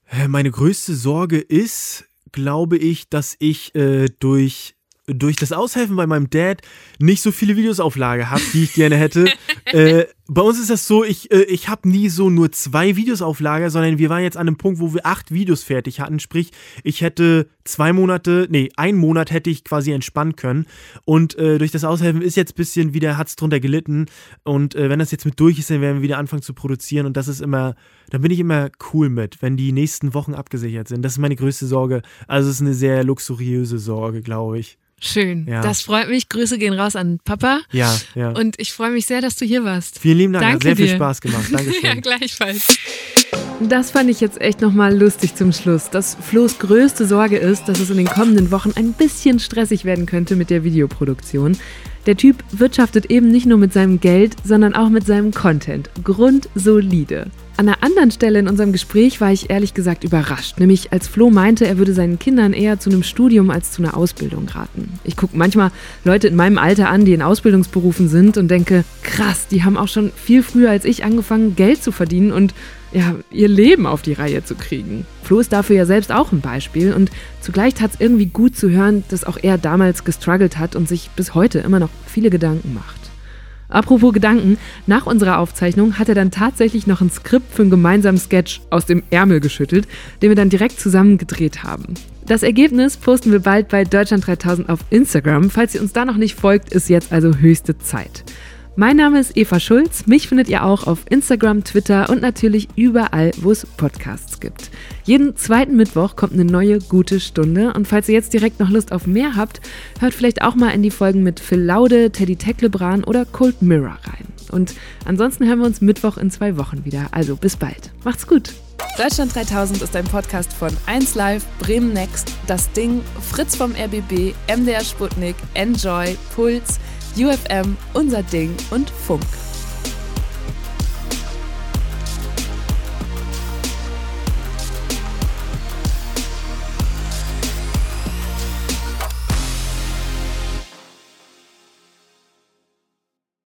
Äh, Meine größte Sorge ist, glaube ich, dass ich äh, durch, durch das Aushelfen bei meinem Dad nicht so viele Videos auf Lager habe, die ich gerne hätte. (laughs) äh, bei uns ist das so, ich, äh, ich habe nie so nur zwei Videos auf Lager, sondern wir waren jetzt an einem Punkt, wo wir acht Videos fertig hatten. Sprich, ich hätte zwei Monate, nee, einen Monat hätte ich quasi entspannen können. Und äh, durch das Aushelfen ist jetzt ein bisschen wieder, hat es drunter gelitten. Und äh, wenn das jetzt mit durch ist, dann werden wir wieder anfangen zu produzieren. Und das ist immer, da bin ich immer cool mit, wenn die nächsten Wochen abgesichert sind. Das ist meine größte Sorge. Also es ist eine sehr luxuriöse Sorge, glaube ich. Schön. Ja. Das freut mich. Grüße gehen raus an Papa. Ja, ja. Und ich freue mich sehr, dass du hier warst. Vielen lieben Dank, hat Danke sehr viel dir. Spaß gemacht. (laughs) Dankeschön. Ja, gleichfalls. Das fand ich jetzt echt nochmal lustig zum Schluss. Dass Flo's größte Sorge ist, dass es in den kommenden Wochen ein bisschen stressig werden könnte mit der Videoproduktion. Der Typ wirtschaftet eben nicht nur mit seinem Geld, sondern auch mit seinem Content. Grundsolide. An einer anderen Stelle in unserem Gespräch war ich ehrlich gesagt überrascht. Nämlich als Flo meinte, er würde seinen Kindern eher zu einem Studium als zu einer Ausbildung raten. Ich gucke manchmal Leute in meinem Alter an, die in Ausbildungsberufen sind und denke, krass, die haben auch schon viel früher als ich angefangen, Geld zu verdienen und ja, ihr Leben auf die Reihe zu kriegen. Flo ist dafür ja selbst auch ein Beispiel und zugleich tat es irgendwie gut zu hören, dass auch er damals gestruggelt hat und sich bis heute immer noch viele Gedanken macht. Apropos Gedanken, nach unserer Aufzeichnung hat er dann tatsächlich noch ein Skript für einen gemeinsamen Sketch aus dem Ärmel geschüttelt, den wir dann direkt zusammen gedreht haben. Das Ergebnis posten wir bald bei Deutschland 3000 auf Instagram. Falls ihr uns da noch nicht folgt, ist jetzt also höchste Zeit. Mein Name ist Eva Schulz. Mich findet ihr auch auf Instagram, Twitter und natürlich überall, wo es Podcasts gibt. Jeden zweiten Mittwoch kommt eine neue gute Stunde. Und falls ihr jetzt direkt noch Lust auf mehr habt, hört vielleicht auch mal in die Folgen mit Phil Laude, Teddy Tecklebran oder Cold Mirror rein. Und ansonsten hören wir uns Mittwoch in zwei Wochen wieder. Also bis bald. Macht's gut. Deutschland 3000 ist ein Podcast von 1Live, Bremen Next, Das Ding, Fritz vom RBB, MDR Sputnik, Enjoy, Puls, UFM, Unser Ding und Funk.